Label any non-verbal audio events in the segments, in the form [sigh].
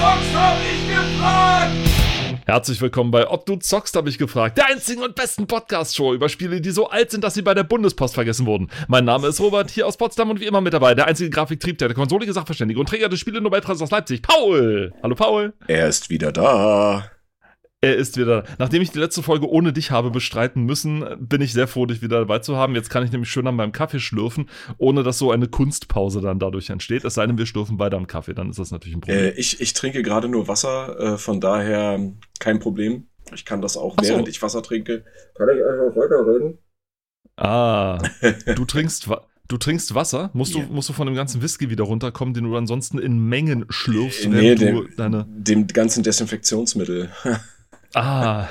zockst, hab ich gefragt! Herzlich willkommen bei Ob du zockst, habe ich gefragt. Der einzigen und besten Podcast-Show über Spiele, die so alt sind, dass sie bei der Bundespost vergessen wurden. Mein Name ist Robert, hier aus Potsdam und wie immer mit dabei, der einzige Grafiktrieb, der konsolige Sachverständige und Träger des Spiele-Nobelpreises aus Leipzig, Paul. Hallo Paul. Er ist wieder da. Er ist wieder. Nachdem ich die letzte Folge ohne dich habe bestreiten müssen, bin ich sehr froh, dich wieder dabei zu haben. Jetzt kann ich nämlich schön an meinem Kaffee schlürfen, ohne dass so eine Kunstpause dann dadurch entsteht. Es sei denn, wir schlürfen beide am Kaffee, dann ist das natürlich ein Problem. Äh, ich, ich trinke gerade nur Wasser, äh, von daher kein Problem. Ich kann das auch, so. während ich Wasser trinke. Kann ich einfach weiterreden? Ah, du [laughs] trinkst, Wa- du trinkst Wasser? Musst, Ja. du, musst du von dem ganzen Whisky wieder runterkommen, den du ansonsten in Mengen schlürfst, Äh, nee, während du dem, deine. dem ganzen Desinfektionsmittel. [laughs] Ah,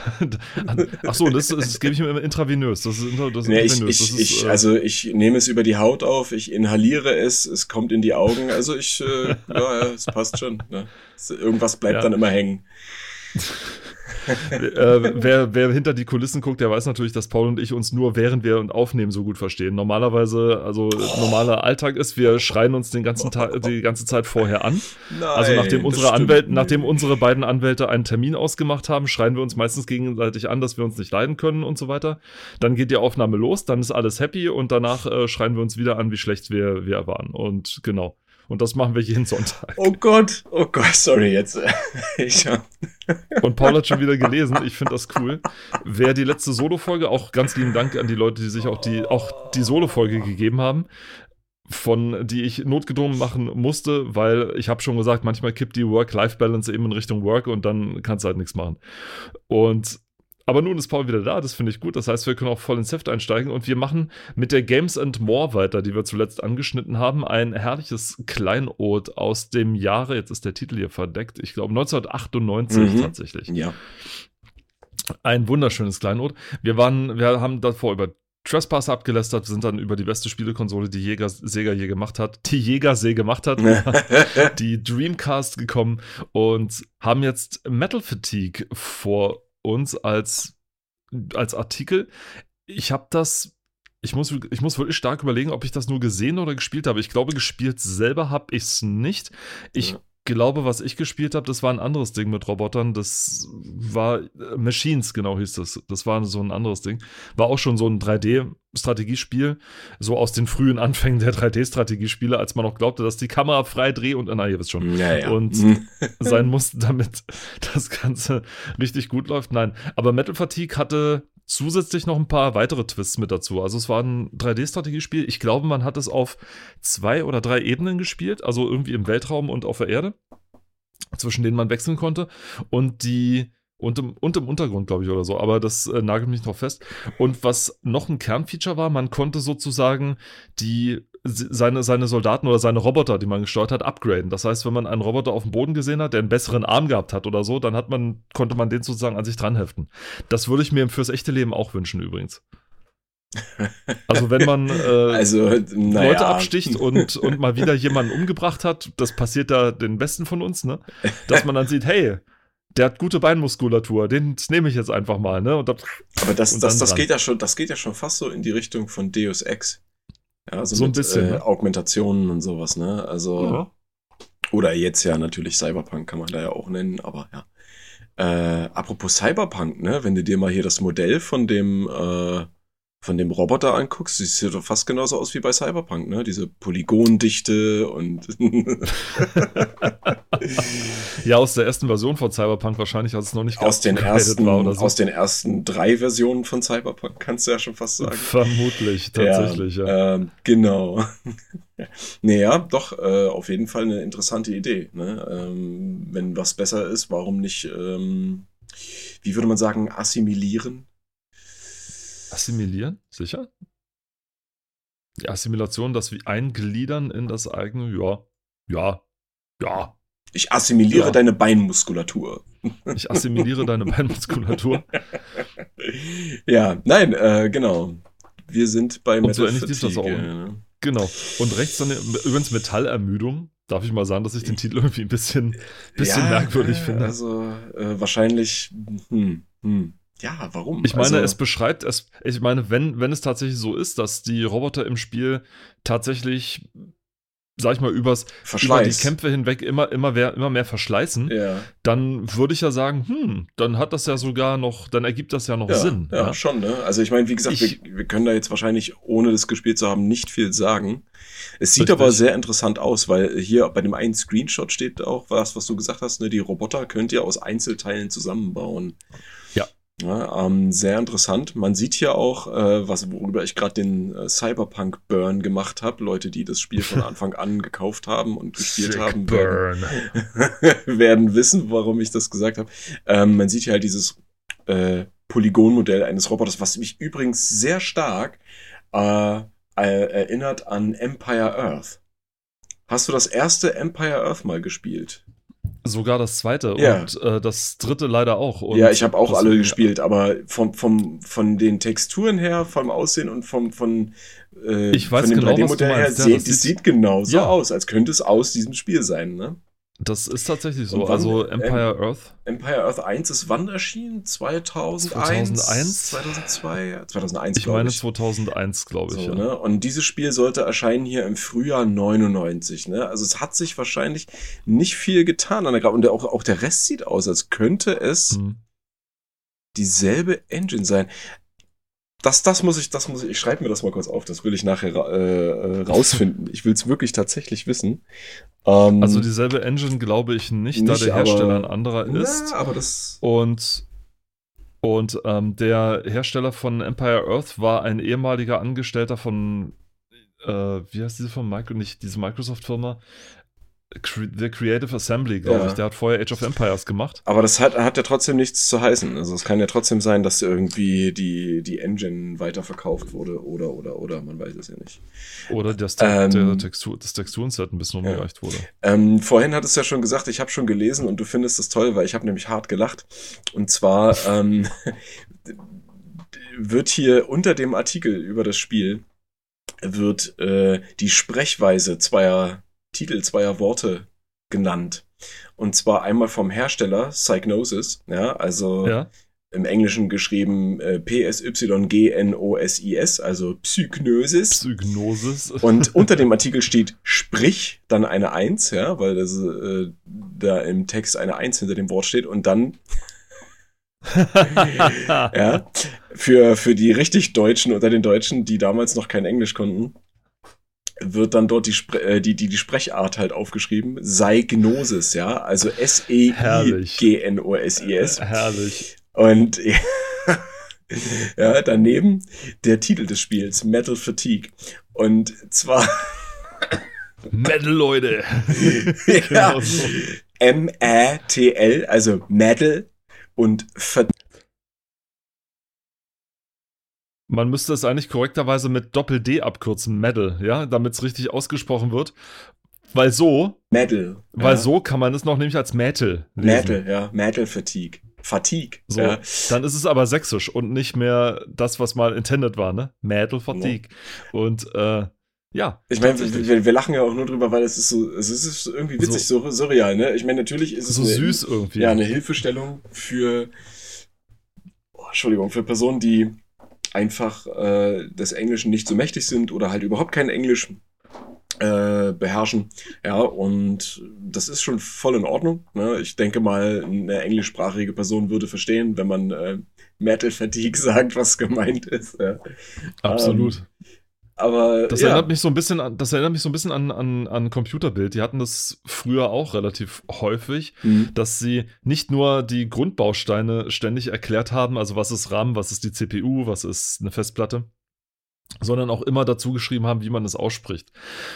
[laughs] ach so, das, das gebe ich mir immer intravenös. Das ist, das ist nee, ich, ich, das ist, ich, äh, also ich nehme es über die Haut auf, ich inhaliere es, es kommt in die Augen. Also ich, äh, ja, ja, es passt schon. Ne? Irgendwas bleibt Ja. dann immer hängen. [laughs] äh, wer, wer hinter die Kulissen guckt, der weiß natürlich, dass Paul und ich uns nur während wir und aufnehmen so gut verstehen. Normalerweise, also normaler Alltag ist, wir schreien uns den ganzen Tag, die ganze Zeit vorher an. Nein, Also nachdem unsere Anwälte, nachdem unsere beiden Anwälte einen Termin ausgemacht haben, schreien wir uns meistens gegenseitig an, dass wir uns nicht leiden können und so weiter. Dann geht die Aufnahme los, dann ist alles happy und danach äh, schreien wir uns wieder an, wie schlecht wir, wir waren. Und genau. Und das machen wir jeden Sonntag. Oh Gott, oh Gott, sorry jetzt. [laughs] Ich, hab- Und Paul hat schon wieder gelesen, ich finde das cool. Wer die letzte Solo-Folge, auch ganz lieben Dank an die Leute, die sich auch die, auch die Solo-Folge gegeben haben, von die ich notgedrungen machen musste, weil ich habe schon gesagt, manchmal kippt die Work-Life-Balance eben in Richtung Work und dann kannst du halt nichts machen. Und aber nun ist Paul wieder da, das finde ich gut. Das heißt, wir können auch voll ins Heft einsteigen und wir machen mit der Games and More weiter, die wir zuletzt angeschnitten haben. Ein herrliches Kleinod aus dem Jahre, jetzt ist der Titel hier verdeckt, ich glaube 1998 Mhm. tatsächlich. ja. Ein wunderschönes Kleinod. Wir waren, wir haben davor über Trespasser abgelästert, sind dann über die beste Spielekonsole, die Jäger, Sega je gemacht hat, die Jäger je gemacht hat, [laughs] die Dreamcast gekommen und haben jetzt Metal Fatigue vor uns als, als Artikel. Ich habe das, ich muss, ich muss wirklich stark überlegen, ob ich das nur gesehen oder gespielt habe. Ich glaube, gespielt selber habe ich es nicht. Ich Ja. Glaube, was ich gespielt habe, das war ein anderes Ding mit Robotern. Das war äh, Machines, genau hieß das. Das war so ein anderes Ding. War auch schon so ein 3D-Strategiespiel, so aus den frühen Anfängen der 3D-Strategiespiele, als man noch glaubte, dass die Kamera frei dreht und, na, ihr wisst schon, Ja, ja. Und- Mhm. sein [laughs] muss, damit das Ganze richtig gut läuft. Nein, aber Metal Fatigue hatte zusätzlich noch ein paar weitere Twists mit dazu. Also es war ein 3D-Strategiespiel. Ich glaube, man hat es auf zwei oder drei Ebenen gespielt, also irgendwie im Weltraum und auf der Erde, zwischen denen man wechseln konnte. Und die und im, und im Untergrund, glaube ich, oder so. Aber das äh, nagelt mich noch fest. Und was noch ein Kernfeature war, man konnte sozusagen die seine, seine Soldaten oder seine Roboter, die man gesteuert hat, upgraden. Das heißt, wenn man einen Roboter auf dem Boden gesehen hat, der einen besseren Arm gehabt hat oder so, dann hat man, konnte man den sozusagen an sich dranheften. Das würde ich mir fürs echte Leben auch wünschen, übrigens. Also wenn man [laughs] äh, Also, naja. Leute absticht und, und mal wieder jemanden umgebracht hat, das passiert da den Besten von uns, ne? Dass man dann sieht, hey, der hat gute Beinmuskulatur, den nehme ich jetzt einfach mal, ne? Und Aber das, und das, das geht ja schon, das geht ja schon fast so in die Richtung von Deus Ex. Ja, also So ein mit, bisschen, äh, ne? Augmentationen und sowas, ne? Also, ja. oder jetzt ja natürlich Cyberpunk kann man da ja auch nennen, aber ja. Äh, apropos Cyberpunk, ne? Wenn du dir mal hier das Modell von dem, äh, von dem Roboter anguckst, sieht doch fast genauso aus wie bei Cyberpunk, ne? Diese Polygondichte und [laughs] ja, aus der ersten Version von Cyberpunk wahrscheinlich, als es noch nicht aus den ersten, war oder so. aus den ersten drei Versionen von Cyberpunk kannst du ja schon fast sagen. Vermutlich, tatsächlich, ja. Ja, ähm, genau. [laughs] naja, doch, äh, auf jeden Fall eine interessante Idee. Ne? Ähm, wenn was besser ist, warum nicht, ähm, wie würde man sagen, assimilieren? Assimilieren? Sicher? Die Assimilation, das wie eingliedern in das eigene, ja, ja, ja. Ich assimiliere Ja. deine Beinmuskulatur. Ich assimiliere deine [laughs] Beinmuskulatur. ja, nein, äh, genau. Wir sind bei Und so Metal ähnlich das auch. ne? Genau. Und rechts dann übrigens Metallermüdung. Darf ich mal sagen, dass ich den Titel irgendwie ein bisschen, bisschen Ja, merkwürdig äh, finde. Also äh, wahrscheinlich, hm, hm. Ja, warum? Ich meine, also, es beschreibt es, ich meine, wenn, wenn es tatsächlich so ist, dass die Roboter im Spiel tatsächlich sag ich mal, übers, über die Kämpfe hinweg immer, immer, mehr, immer mehr verschleißen, Ja. dann würde ich ja sagen, hm, dann hat das ja sogar noch, dann ergibt das ja noch Ja, Sinn. ja, schon, ne? Also ich meine, wie gesagt, Ich- wir, wir können da jetzt wahrscheinlich, ohne das gespielt zu haben, nicht viel sagen. Es sieht Richtig. aber sehr interessant aus, weil hier bei dem einen Screenshot steht auch was, was du gesagt hast, ne? Die Roboter könnt ihr aus Einzelteilen zusammenbauen. Ja. Ja, ähm, sehr interessant. Man sieht hier auch, äh, was, worüber ich gerade den äh, Cyberpunk Burn gemacht habe. Leute, die das Spiel von [laughs] Anfang an gekauft haben und gespielt Sick haben, werden, [laughs] werden wissen, warum ich das gesagt habe. Ähm, man sieht hier halt dieses äh, Polygonmodell eines Roboters, was mich übrigens sehr stark äh, erinnert an Empire Earth. Hast du das erste Empire Earth mal gespielt? Sogar das zweite Ja. und äh, das dritte leider auch. Und ja, ich habe auch alle gespielt, aber vom, vom, von den Texturen her, vom Aussehen und vom, von, äh, Ich weiß von dem genau, was du 3D-Modell her. Ja, sieht, sieht- sieht genauso Ja. aus, als könnte es aus diesem Spiel sein, ne? Das ist tatsächlich so. Und wann- Also Empire Earth. Empire Earth 1 ist wann erschienen? 2001? 2001? 2002? 2001, Ich glaube meine ich. 2001, glaube ich. So, ja. ne? Und dieses Spiel sollte erscheinen hier im Frühjahr 99. Ne? Also es hat sich wahrscheinlich nicht viel getan an der Grafik. Und auch, auch der Rest sieht aus, als könnte es Hm. dieselbe Engine sein. Das, das muss ich, das muss ich, ich schreibe mir das mal kurz auf, das will ich nachher äh, äh, rausfinden. ich will es wirklich tatsächlich wissen. Ähm, Also dieselbe Engine glaube ich nicht, da Nicht, der Hersteller aber- ein anderer ist. na, aber das. Und, und ähm, der Hersteller von Empire Earth war ein ehemaliger Angestellter von, äh, wie heißt diese von Micro, nicht diese Microsoft-Firma? The Creative Assembly, glaube Ja. ich. Der hat vorher Age of Empires gemacht. Aber das hat, hat ja trotzdem nichts zu heißen. Also es kann ja trotzdem sein, dass irgendwie die, die Engine weiterverkauft wurde oder, oder, oder, man weiß es ja nicht. Oder das, Te Ähm, der Textur, das Texturenset ein bisschen Ja. umgereicht wurde. Ähm, vorhin hattest du ja schon gesagt, ich habe schon gelesen und du findest es toll, weil ich habe nämlich hart gelacht. Und zwar ähm, [laughs] wird hier unter dem Artikel über das Spiel wird äh, die Sprechweise zweier Titel, zweier Worte genannt. Und zwar einmal vom Hersteller Psygnosis, ja, also Ja. im Englischen geschrieben äh, P-S-Y-G-N-O-S-I-S, also Psygnosis. Psygnosis. Und [laughs] unter dem Artikel steht Sprich, dann eine Eins, ja, weil das, äh, da im Text eine Eins hinter dem Wort steht und dann, [laughs] [laughs] ja, für, für die richtig Deutschen unter den Deutschen, die damals noch kein Englisch konnten, wird dann dort die, Spre äh, die, die, die Sprechart halt aufgeschrieben, Seignosis, ja, also S-E-I-G-N-O-S-I-S. Herrlich. Und [laughs] ja, daneben der Titel des Spiels, Metal Fatigue. Und zwar [laughs] Metal, Leute. [laughs] ja, Genau so. M-A-T-L, also Metal und Fatigue. Man müsste es eigentlich korrekterweise mit Doppel-D abkürzen, Metal, ja, damit es richtig ausgesprochen wird. Weil so, Metal. weil ja. so kann man es noch nämlich als Metal lesen. Metal, ja, Metal Fatigue. Fatigue. So, Ja. dann ist es aber sächsisch und nicht mehr das, was mal intended war, ne? Metal Fatigue. Und äh, ja. Ich meine, wir, wir lachen ja auch nur drüber, weil es ist so, es ist irgendwie witzig, so, surreal, ne? Ich meine, natürlich ist es so eine, süß irgendwie. Ja, eine Hilfestellung für, oh, Entschuldigung, für Personen, die einfach äh, des Englischen nicht so mächtig sind oder halt überhaupt kein Englisch äh, beherrschen. Ja, und das ist schon voll in Ordnung. Ne? Ich denke mal, eine englischsprachige Person würde verstehen, wenn man äh, Metal Fatigue [laughs] sagt, was gemeint ist. Ja. Absolut. Aber Das ja, erinnert mich so ein bisschen an, das erinnert mich so ein bisschen an, an, an Computerbild. Die hatten das früher auch relativ häufig, Hm. dass sie nicht nur die Grundbausteine ständig erklärt haben, also was ist RAM, was ist die CPU, was ist eine Festplatte, sondern auch immer dazu geschrieben haben, wie man es ausspricht.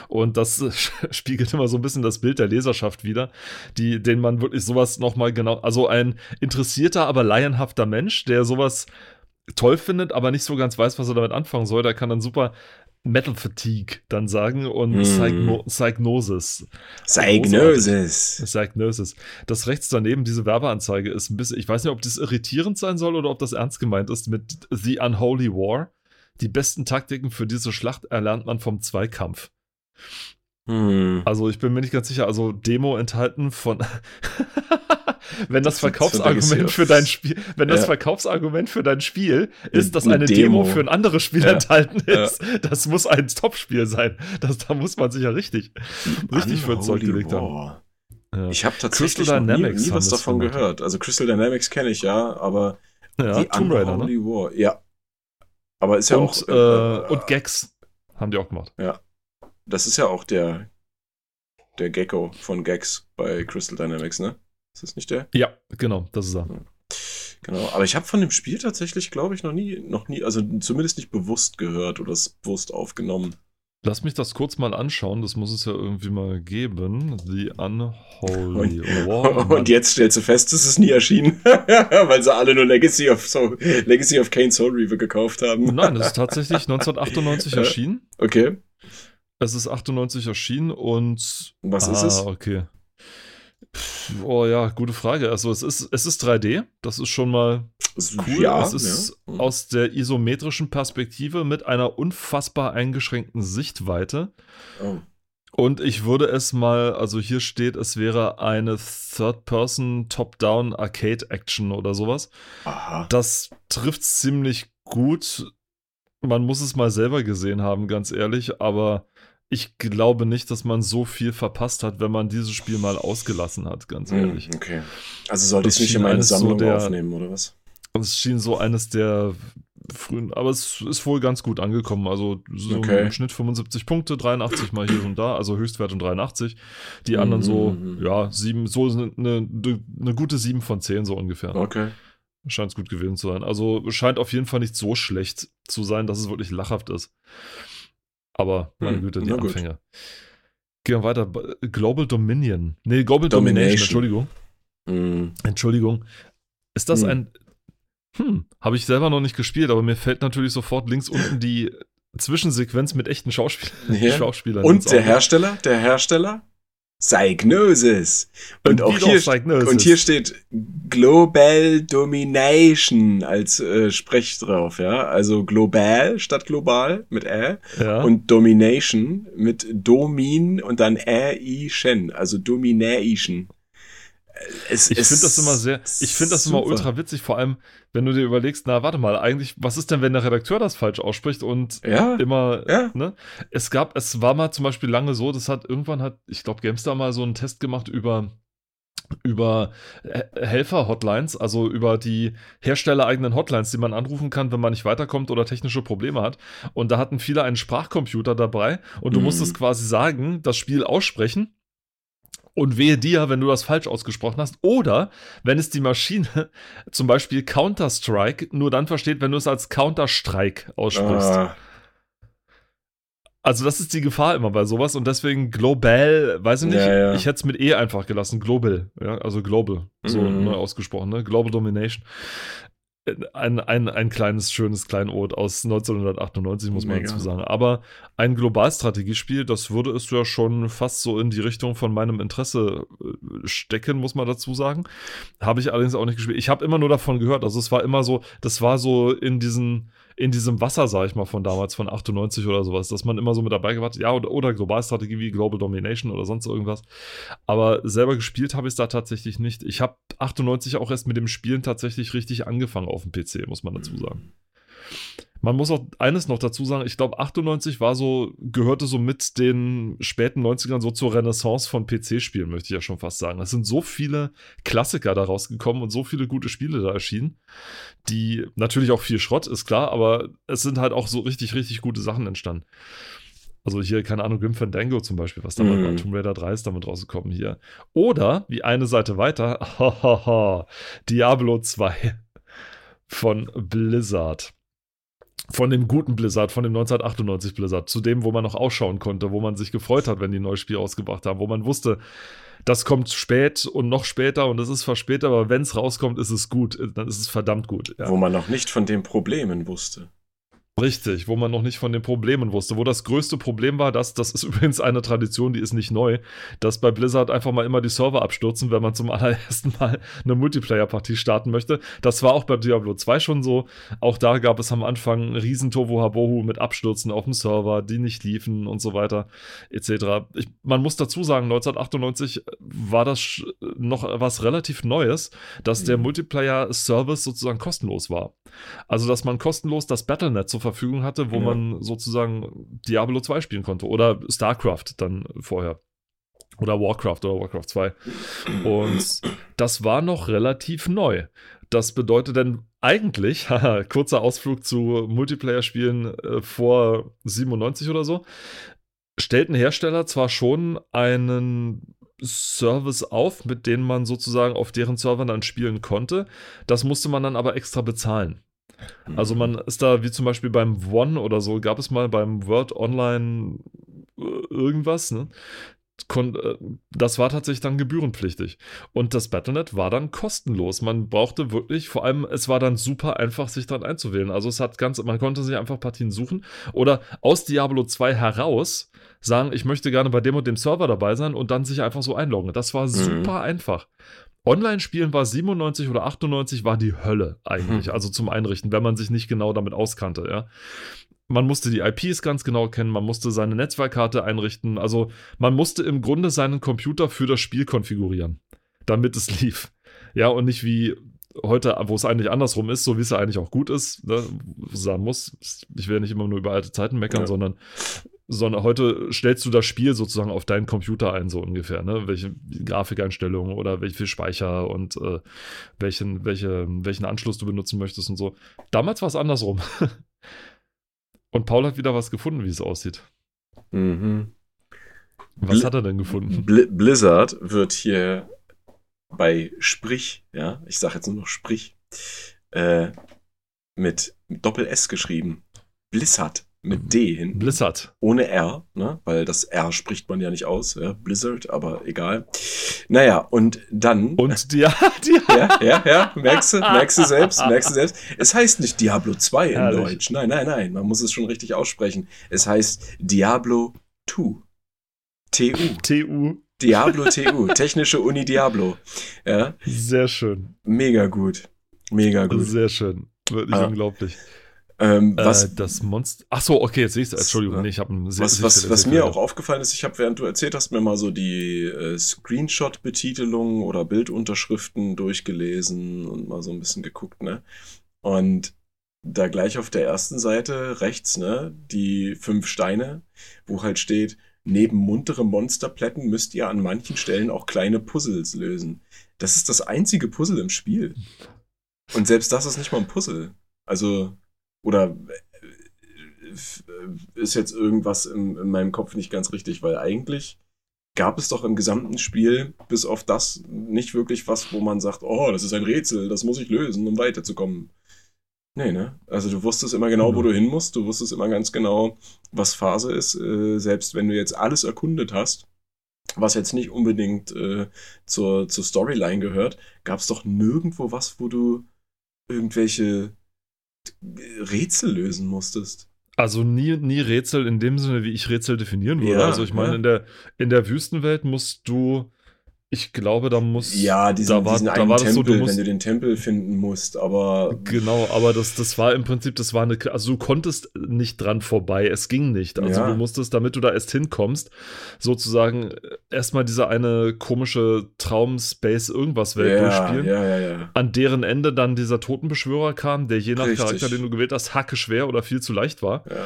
Und das [laughs] spiegelt immer so ein bisschen das Bild der Leserschaft wider, die, den man wirklich sowas nochmal genau, also ein interessierter, aber laienhafter Mensch, der sowas toll findet, aber nicht so ganz weiß, was er damit anfangen soll, der kann dann super Metal Fatigue dann sagen und Mhm. Psychno Psychnosis. Psygnosis. Psychnosis. Das rechts daneben, diese Werbeanzeige, ist ein bisschen, ich weiß nicht, ob das irritierend sein soll oder ob das ernst gemeint ist mit The Unholy War. Die besten Taktiken für diese Schlacht erlernt man vom Zweikampf. Hm. Also ich bin mir nicht ganz sicher, also Demo enthalten von [laughs] wenn das, Das Verkaufsargument für dein Spiel, wenn das Ja. Verkaufsargument für dein Spiel ist, dass Eine Demo, Demo. für ein anderes Spiel Ja. enthalten Ja. ist, das muss ein Top-Spiel sein. Das, da muss man sich ja richtig, richtig für Zeug gelegt haben. Ja. Ich habe tatsächlich nie, Dynamics nie was davon gemacht. gehört. Also Crystal Dynamics kenne ich ja, aber ja, die Tomb Raider, ne? War, ja. Aber ist ja und, auch äh, und Gags haben die auch gemacht. das ist ja auch der der Gecko von Gags bei Crystal Dynamics, ne? Ist das nicht der? Ja, genau, das ist er. Genau, aber ich habe von dem Spiel tatsächlich, glaube ich, noch nie, noch nie, also zumindest nicht bewusst gehört oder es bewusst aufgenommen. Lass mich das kurz mal anschauen, das muss es ja irgendwie mal geben. The Unholy War. [laughs] Und jetzt stellst du fest, es ist nie erschienen, [laughs] weil sie alle nur Legacy of Soul, Legacy of Kane Soul Reaver gekauft haben. Nein, das ist tatsächlich [laughs] 1998 Äh, erschienen. Okay, Es ist 98 erschienen und. was ah, ist es? okay. Pff, Oh ja, gute Frage. Also es ist, es ist 3D, das ist schon mal cool. Ja, es ist ja. aus der isometrischen Perspektive mit einer unfassbar eingeschränkten Sichtweite. Oh. Und ich würde es mal, also hier steht, es wäre eine Third-Person Top-Down Arcade-Action oder sowas. Aha. Das trifft ziemlich gut. Man muss es mal selber gesehen haben, ganz ehrlich, aber ich glaube nicht, dass man so viel verpasst hat, wenn man dieses Spiel mal ausgelassen hat, ganz ehrlich. Hm, okay. Also sollte ich es nicht in meine eines so Sammlung der- aufnehmen, oder was? Es schien so eines der frühen, aber es ist wohl ganz gut angekommen. Also so Okay. im Schnitt 75 Punkte, 83 mal hier und da, also Höchstwert und 83. Die anderen so, Mhm. ja, sieben, so eine, eine, eine gute 7 von 10 so ungefähr. Okay. Scheint es gut gewesen zu sein. Also scheint auf jeden Fall nicht so schlecht zu sein, dass es wirklich lachhaft ist. Aber meine Hm, Güte, die na gut. Gehen wir weiter. Global Dominion. Nee, Global Domination, Domination. Entschuldigung. Hm. Entschuldigung. Ist das Hm. ein. Hm, habe ich selber noch nicht gespielt, aber mir fällt natürlich sofort links unten die Zwischensequenz mit echten Schauspiel Ja. [laughs] Schauspielern. Und der. Hersteller, der Hersteller? Psygnosis. Und, auch wieder hier, Psygnosis. und hier steht Global Domination als äh, Sprech drauf, ja. Also global statt global mit Ä ja. und Domination mit Domin und dann Ä I Shen, also Domination. Es Ich finde das immer sehr, ich finde das immer super. ultra witzig, vor allem, wenn du dir überlegst, na, warte mal, eigentlich, was ist denn, wenn der Redakteur das falsch ausspricht und Ja, immer, Ja. ne? Es gab, es war mal zum Beispiel lange so, das hat irgendwann hat, ich glaube, Gamestar mal so einen Test gemacht über über He- Helfer-Hotlines, also über die herstellereigenen Hotlines, die man anrufen kann, wenn man nicht weiterkommt oder technische Probleme hat. Und da hatten viele einen Sprachcomputer dabei und du Mhm. musstest quasi sagen, das Spiel aussprechen. Und wehe dir, wenn du das falsch ausgesprochen hast. Oder wenn es die Maschine [laughs] zum Beispiel Counter-Strike nur dann versteht, wenn du es als Counter-Strike aussprichst. Ah, Also das ist die Gefahr immer bei sowas und deswegen global, weiß ich nicht, Ja, ja. ich hätte es mit E einfach gelassen, global, ja, also global, so Mhm. neu ausgesprochen, ne? Global Domination. Ein, ein, ein kleines, schönes Kleinod aus 1998, muss man Mega. dazu sagen. Aber ein Globalstrategiespiel, das würde es ja schon fast so in die Richtung von meinem Interesse äh, stecken, muss man dazu sagen. Habe ich allerdings auch nicht gespielt. Ich habe immer nur davon gehört. Also es war immer so, das war so in diesen, in diesem Wasser, sag ich mal, von damals, von 98 oder sowas, dass man immer so mit dabei gewartet, ja, oder, oder Globalstrategie wie Global Domination oder sonst irgendwas. Aber selber gespielt habe ich es da tatsächlich nicht. Ich habe 98 auch erst mit dem Spielen tatsächlich richtig angefangen auf dem PC, muss man dazu sagen. Man muss auch eines noch dazu sagen, ich glaube 98 war so, gehörte so mit den späten 90ern so zur Renaissance von PC-Spielen, möchte ich ja schon fast sagen. Es sind so viele Klassiker da rausgekommen und so viele gute Spiele da erschienen, die natürlich auch viel Schrott, ist klar, aber es sind halt auch so richtig, richtig gute Sachen entstanden. Also hier, keine Ahnung, Grim Fandango zum Beispiel, was damit Mhm. war. Tomb Raider 3 ist damit rausgekommen hier. Oder, wie eine Seite weiter, [laughs] hahaha, Diablo 2 von Blizzard. Von dem guten Blizzard, von dem 1998 Blizzard, zu dem, wo man noch ausschauen konnte, wo man sich gefreut hat, wenn die ein neues Spiel ausgebracht haben, wo man wusste, das kommt spät und noch später und es ist verspätet, aber wenn es rauskommt, ist es gut, dann ist es verdammt gut. Ja. Wo man noch nicht von den Problemen wusste. Richtig, wo man noch nicht von den Problemen wusste. Wo das größte Problem war, dass, das ist [laughs] übrigens eine Tradition, die ist nicht neu, dass bei Blizzard einfach mal immer die Server abstürzen, wenn man zum [laughs] allerersten Mal eine Multiplayer-Partie starten möchte. Das war auch bei Diablo 2 schon so. Auch da gab es am Anfang einen riesen Tovu Habohu mit Abstürzen auf dem Server, die nicht liefen und so weiter, etc. Ich, man muss dazu sagen, 1998 war das noch was relativ Neues, dass der mhm. Multiplayer-Service sozusagen kostenlos war. Also, dass man kostenlos das Battlenet zur Verfügung hatte, wo ja. man sozusagen Diablo 2 spielen konnte oder StarCraft dann vorher. Oder Warcraft oder Warcraft 2. Und das war noch relativ neu. Das bedeutet denn eigentlich, [laughs] haha, kurzer Ausflug zu Multiplayer-Spielen äh, vor 97 oder so, stellten Hersteller zwar schon einen Service auf, mit denen man sozusagen auf deren Servern dann spielen konnte. Das musste man dann aber extra bezahlen. Also man ist da, wie zum Beispiel beim One oder so, gab es mal beim World Online äh, irgendwas, ne? Äh, das war tatsächlich dann gebührenpflichtig. Und das Battlenet war dann kostenlos. Man brauchte wirklich, vor allem, es war dann super einfach, sich dran einzuwählen. Also es hat ganz, man konnte sich einfach Partien suchen oder aus Diablo 2 heraus sagen, ich möchte gerne bei dem und dem Server dabei sein und dann sich einfach so einloggen. Das war mhm. super mhm. einfach. Online-Spielen war 97 oder 98 war die Hölle eigentlich, mhm. also zum Einrichten, wenn man sich nicht genau damit auskannte, ja. Man musste die IPs ganz genau kennen, man musste seine Netzwerkkarte einrichten, also man musste im Grunde seinen Computer für das Spiel konfigurieren, damit es lief. Ja, und nicht wie heute, wo es eigentlich andersrum ist, so wie es ja eigentlich auch gut ist, ne, sagen muss. Ich will ja nicht immer nur über alte Zeiten meckern, ja. sondern sondern heute stellst du das Spiel sozusagen auf deinen Computer ein, so ungefähr, ne? Welche Grafikeinstellungen oder welche viel Speicher und äh, welchen, welche, welchen Anschluss du benutzen möchtest und so. Damals war es andersrum. [laughs] und Paul hat wieder was gefunden, wie es aussieht. Mhm. Was Bl hat er denn gefunden? Bl Blizzard wird hier bei Sprich, ja, ich sage jetzt nur noch Sprich, äh, mit Doppel S geschrieben. Blizzard mit D hinten. Blizzard. Ohne R, ne? weil das R spricht man ja nicht aus. Ja? Blizzard, aber egal. Naja, und dann. Und die [laughs] Ja, ja, ja. Merkst du, merkst du selbst, merkst du selbst. Es heißt nicht Diablo 2 in Herrlich. Deutsch. Nein, nein, nein. Man muss es schon richtig aussprechen. Es heißt Diablo 2. TU. TU. Diablo TU. [laughs] Technische Uni Diablo. Ja. Sehr schön. Mega gut. Mega gut. Sehr schön. Wirklich ah. unglaublich. Ähm, was, äh, das Monster. Ach so, okay, jetzt sehe ich es. Entschuldigung, nee, ich habe ein sehr, Was, was, sehr, was mir auch aufgefallen ist, ich habe, während du erzählt hast, mir mal so die äh, Screenshot-Betitelungen oder Bildunterschriften durchgelesen und mal so ein bisschen geguckt, ne? Und da gleich auf der ersten Seite rechts, ne, die fünf Steine, wo halt steht, neben muntere Monsterplätten müsst ihr an manchen Stellen auch kleine Puzzles lösen. Das ist das einzige Puzzle im Spiel. Und selbst das ist nicht mal ein Puzzle. Also, oder äh, ist jetzt irgendwas in, in, meinem Kopf nicht ganz richtig, weil eigentlich gab es doch im gesamten Spiel bis auf das nicht wirklich was, wo man sagt, oh, das ist ein Rätsel, das muss ich lösen, um weiterzukommen. Nee, ne? Also du wusstest immer genau, wo mhm. du hin musst, du wusstest immer ganz genau, was Phase ist, äh, selbst wenn du jetzt alles erkundet hast, was jetzt nicht unbedingt äh, zur, zur Storyline gehört, gab es doch nirgendwo was, wo du irgendwelche Rätsel lösen musstest. Also nie, nie Rätsel in dem Sinne, wie ich Rätsel definieren würde. Ja, also ich meine, ja. in, der, in der Wüstenwelt musst du ich glaube, da muss. Ja, diesen, da war, diesen da war Tempel, so, du musst, wenn du den Tempel finden musst, aber. Genau, aber das, das war im Prinzip, das war eine. Also du konntest nicht dran vorbei, es ging nicht. Also ja. du musstest, damit du da erst hinkommst, sozusagen erstmal diese eine komische Traum-Space irgendwas Welt ja, durchspielen. Ja, ja, ja. An deren Ende dann dieser Totenbeschwörer kam, der je nach Richtig. Charakter, den du gewählt hast, hacke schwer oder viel zu leicht war. Ja.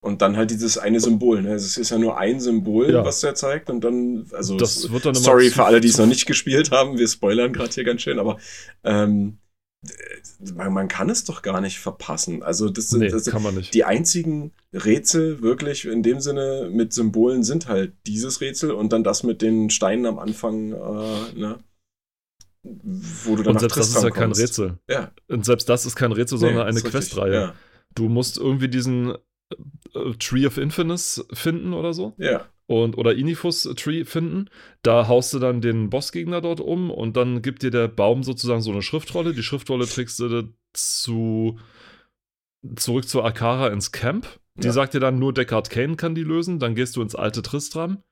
Und dann halt dieses eine Symbol. Ne? Es ist ja nur ein Symbol, ja. was er zeigt. Und dann, also das wird dann sorry für alle, die es noch nicht gespielt haben. Wir spoilern gerade hier ganz schön, aber ähm, man, man, kann es doch gar nicht verpassen. Also das, nee, das, kann man nicht. die einzigen Rätsel wirklich in dem Sinne mit Symbolen sind halt dieses Rätsel und dann das mit den Steinen am Anfang, äh, ne? Wo du dann Und selbst das ist ja kein Rätsel. Ja. Und selbst das ist kein Rätsel, sondern nee, eine Questreihe. Ja. Du musst irgendwie diesen äh, Tree of Infinite finden oder so. Ja. Und, oder Inifus Tree finden. Da haust du dann den Bossgegner dort um und dann gibt dir der Baum sozusagen so eine Schriftrolle. Die Schriftrolle trägst du zu zurück zu Akara ins Camp. Die Ja. sagt dir dann, nur Deckard Kane kann die lösen. Dann gehst du ins alte Tristram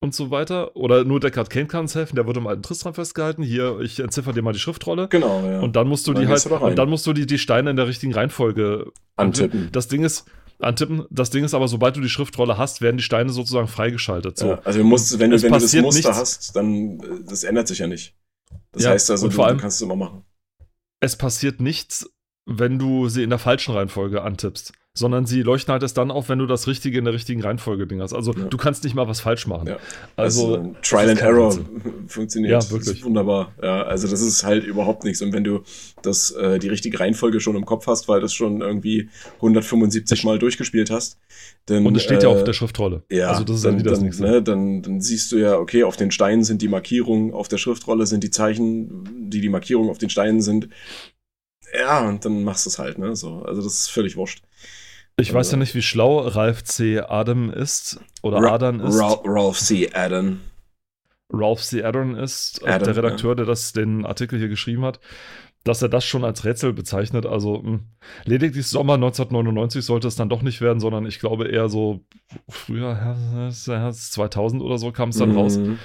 und so weiter. Oder nur Deckard Kane kann uns helfen, der wird im alten Tristram festgehalten. Hier, ich entziffer dir mal die Schriftrolle. Genau, ja. Und dann musst du Dann die halt, du da und dann musst du die, die Steine in der richtigen Reihenfolge Antippen. Das Ding ist, antippen, das Ding ist aber, sobald du die Schriftrolle hast, werden die Steine sozusagen freigeschaltet. So. Ja, also du musst, wenn, du, Es wenn du das Muster nichts. hast, dann äh, das ändert sich ja nicht. Das Ja, heißt also, du, vor du allem- kannst es immer machen. Es passiert nichts, wenn du sie in der falschen Reihenfolge antippst, sondern sie leuchten halt erst dann auf, wenn du das Richtige in der richtigen Reihenfolge Ding hast. Also Ja. du kannst nicht mal was falsch machen. Ja. Also, Also, Trial das and Error Blödsinn. [laughs] funktioniert. Ja, Das wirklich. wunderbar. Ja, also das ist halt überhaupt nichts. Und wenn du das, äh, die richtige Reihenfolge schon im Kopf hast, weil das schon irgendwie 175 Mal durchgespielt hast, dann. Und es steht ja äh, auf der Schriftrolle. Ja, also das ist dann, dann wieder das dann, nächste. ne, dann, dann siehst du ja, okay, auf den Steinen sind die Markierungen, auf der Schriftrolle sind die Zeichen, die die Markierungen auf den Steinen sind. Ja, und dann machst du es halt, ne? So, also das ist völlig wurscht. Ich weiß ja nicht, wie schlau Ralph C. Adam ist oder Ra- Adan ist. Ra Ralph C. Adden. Ralph C. Adern ist, äh, Adam, der Redakteur, der das den Artikel hier geschrieben hat, dass er das schon als Rätsel bezeichnet. Also mh, lediglich Sommer 1999 sollte es dann doch nicht werden, sondern ich glaube eher so früher, Herbst- Herbst 2000 oder so kam es dann raus, Mhm.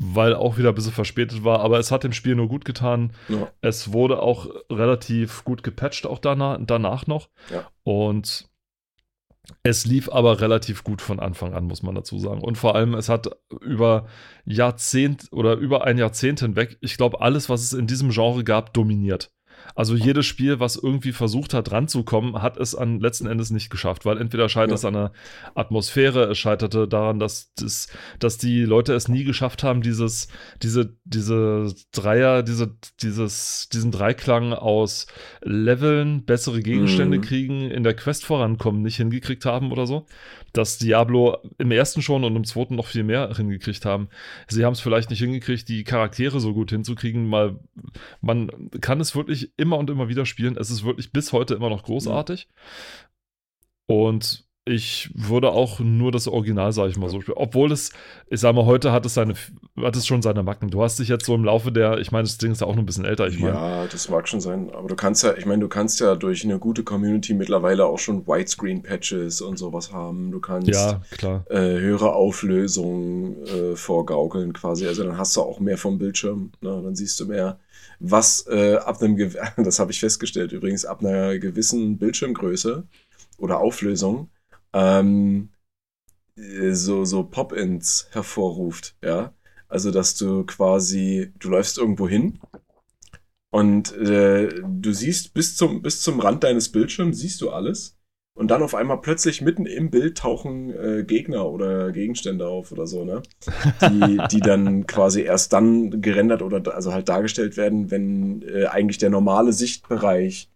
Weil auch wieder ein bisschen verspätet war. Aber es hat dem Spiel nur gut getan. Ja. Es wurde auch relativ gut gepatcht, auch danach, danach noch. Ja. Und es lief aber relativ gut von Anfang an, muss man dazu sagen. Und vor allem, es hat über Jahrzehnt oder über ein Jahrzehnt hinweg, ich glaube, alles, was es in diesem Genre gab, dominiert. Also jedes Spiel, was irgendwie versucht hat, ranzukommen, hat es an letzten Endes nicht geschafft, weil entweder scheitert Ja. es an der Atmosphäre, es scheiterte daran, dass, das, dass die Leute es nie geschafft haben, dieses, diese, diese Dreier, diese, dieses, diesen Dreiklang aus Leveln, bessere Gegenstände Mhm. kriegen, in der Quest vorankommen, nicht hingekriegt haben oder so. Dass Diablo im ersten schon und im zweiten noch viel mehr hingekriegt haben. Sie haben es vielleicht nicht hingekriegt, die Charaktere so gut hinzukriegen, mal man kann es wirklich immer und immer wieder spielen. Es ist wirklich bis heute immer noch großartig. Und ich würde auch nur das Original, sage ich mal so, spielen. Obwohl es, ich sage mal, heute hat es seine, hat es schon seine Macken. Du hast dich jetzt so im Laufe der, ich meine, das Ding ist ja auch noch ein bisschen älter, ich meine. ja, das mag schon sein. Aber du kannst ja, ich meine, du kannst ja durch eine gute Community mittlerweile auch schon Widescreen-Patches und sowas haben. Du kannst Ja, klar. äh, höhere Auflösungen äh, vorgaukeln quasi. Also dann hast du auch mehr vom Bildschirm. Ne? Dann siehst du mehr, was äh, ab einem, [laughs] das habe ich festgestellt übrigens, ab einer gewissen Bildschirmgröße oder Auflösung ähm, äh, so, so Pop-ins hervorruft. Ja, also dass du quasi, du läufst irgendwo hin und äh, du siehst bis zum, bis zum Rand deines Bildschirms, siehst du alles. Und dann auf einmal plötzlich mitten im Bild tauchen äh, Gegner oder Gegenstände auf oder so, ne? Die, die dann quasi erst dann gerendert oder also halt dargestellt werden, wenn äh, eigentlich der normale Sichtbereich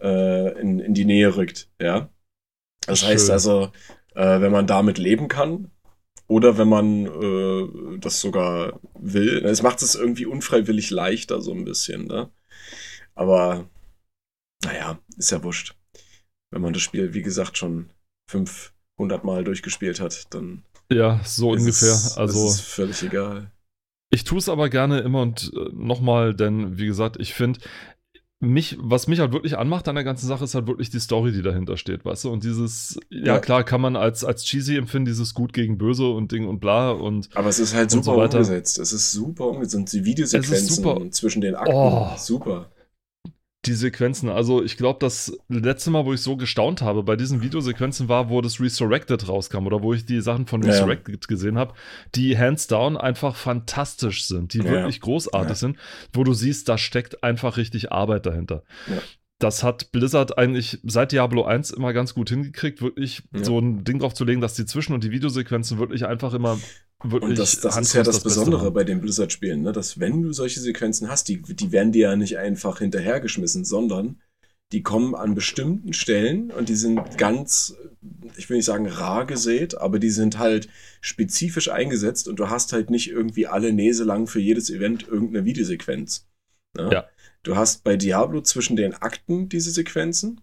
äh, in, in die Nähe rückt, ja. Das Schön. heißt also, äh, wenn man damit leben kann, oder wenn man äh, das sogar will. Es macht es irgendwie unfreiwillig leichter, so ein bisschen, ne? Aber naja, ist ja wurscht. Wenn man das Spiel, wie gesagt, schon 500 Mal durchgespielt hat, dann Ja, so ungefähr. Es, also. ist völlig egal. Ich tue es aber gerne immer und äh, nochmal, denn wie gesagt, ich finde, mich, was mich halt wirklich anmacht an der ganzen Sache, ist halt wirklich die Story, die dahinter steht, weißt du? Und dieses, ja, Ja. klar, kann man als, als cheesy empfinden, dieses Gut gegen Böse und Ding und bla und Aber es ist halt super so umgesetzt. Es ist super umgesetzt. Und die Videosequenzen super. zwischen den Akten, Oh. super. Die Sequenzen. Also, ich glaube, das letzte Mal, wo ich so gestaunt habe bei diesen Videosequenzen war, wo das Resurrected rauskam oder wo ich die Sachen von Ja, ja. Resurrected gesehen habe, die hands down einfach fantastisch sind, die Ja, wirklich großartig Ja. sind, wo du siehst, da steckt einfach richtig Arbeit dahinter. Das hat Blizzard eigentlich seit Diablo 1 immer ganz gut hingekriegt, wirklich Ja. so ein Ding drauf zu legen, dass die Zwischen- und die Videosequenzen wirklich einfach immer wirklich Und das, das ist ja das, Beste Besondere bei den Blizzard-Spielen, ne? dass wenn du solche Sequenzen hast, die, die werden dir ja nicht einfach hinterhergeschmissen, sondern die kommen an bestimmten Stellen und die sind ganz, ich will nicht sagen rar gesät, aber die sind halt spezifisch eingesetzt und du hast halt nicht irgendwie alle Näse lang für jedes Event irgendeine Videosequenz. Ne? Ja. Du hast bei Diablo zwischen den Akten diese Sequenzen.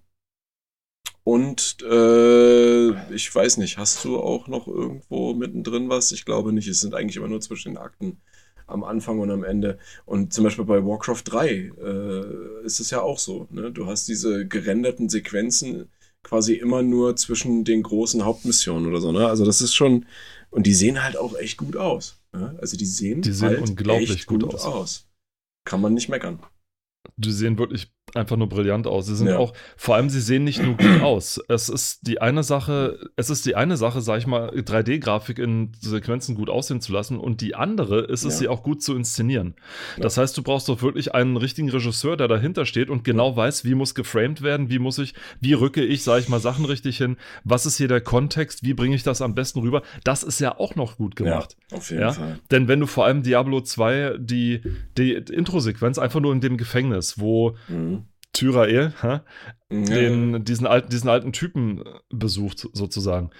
Und äh, ich weiß nicht, hast du auch noch irgendwo mittendrin was? Ich glaube nicht, es sind eigentlich immer nur zwischen den Akten. am Anfang und am Ende. Und zum Beispiel bei Warcraft 3 äh, ist es ja auch so. Ne? Du hast diese gerenderten Sequenzen quasi immer nur zwischen den großen Hauptmissionen oder so. Ne? Also das ist schon, und die sehen halt auch echt gut aus. Ne? Also die sehen, die sehen halt unglaublich echt gut gut, aus. aus. Kann man nicht meckern. Sehen wirklich einfach nur brillant aus. Sie sind Ja. auch, vor allem, sie sehen nicht nur gut [clears throat] aus. Es ist die eine Sache, es ist die eine Sache, sag ich mal, 3D-Grafik in Sequenzen gut aussehen zu lassen und die andere ist es, Ja. sie auch gut zu inszenieren. Ja. Das heißt, du brauchst doch wirklich einen richtigen Regisseur, der dahinter steht und genau weiß, wie muss geframed werden, wie muss ich, wie rücke ich, sag ich mal, Sachen richtig hin, was ist hier der Kontext, wie bringe ich das am besten rüber. Das ist ja auch noch gut gemacht. Ja, auf jeden Ja? Fall. Denn wenn du vor allem Diablo 2 die, die Intro-Sequenz einfach nur in dem Gefängnis, wo Mhm. Tyrael Ja, den, diesen, alten, diesen alten Typen besucht, sozusagen,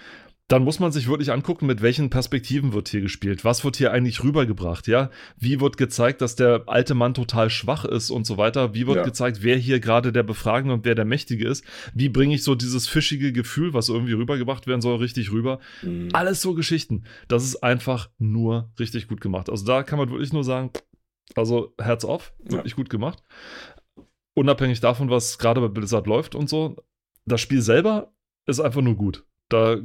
dann muss man sich wirklich angucken, mit welchen Perspektiven wird hier gespielt. Was wird hier eigentlich rübergebracht, ja? Wie wird gezeigt, dass der alte Mann total schwach ist und so weiter? Wie wird Ja. gezeigt, wer hier gerade der Befragende und wer der Mächtige ist? Wie bringe ich so dieses fischige Gefühl, was irgendwie rübergebracht werden soll, richtig rüber? Mhm. Alles so Geschichten. Das ist einfach nur richtig gut gemacht. Also da kann man wirklich nur sagen, also Herz auf, wirklich gut gemacht. Unabhängig davon, was gerade bei Blizzard läuft und so, das Spiel selber ist einfach nur gut. Da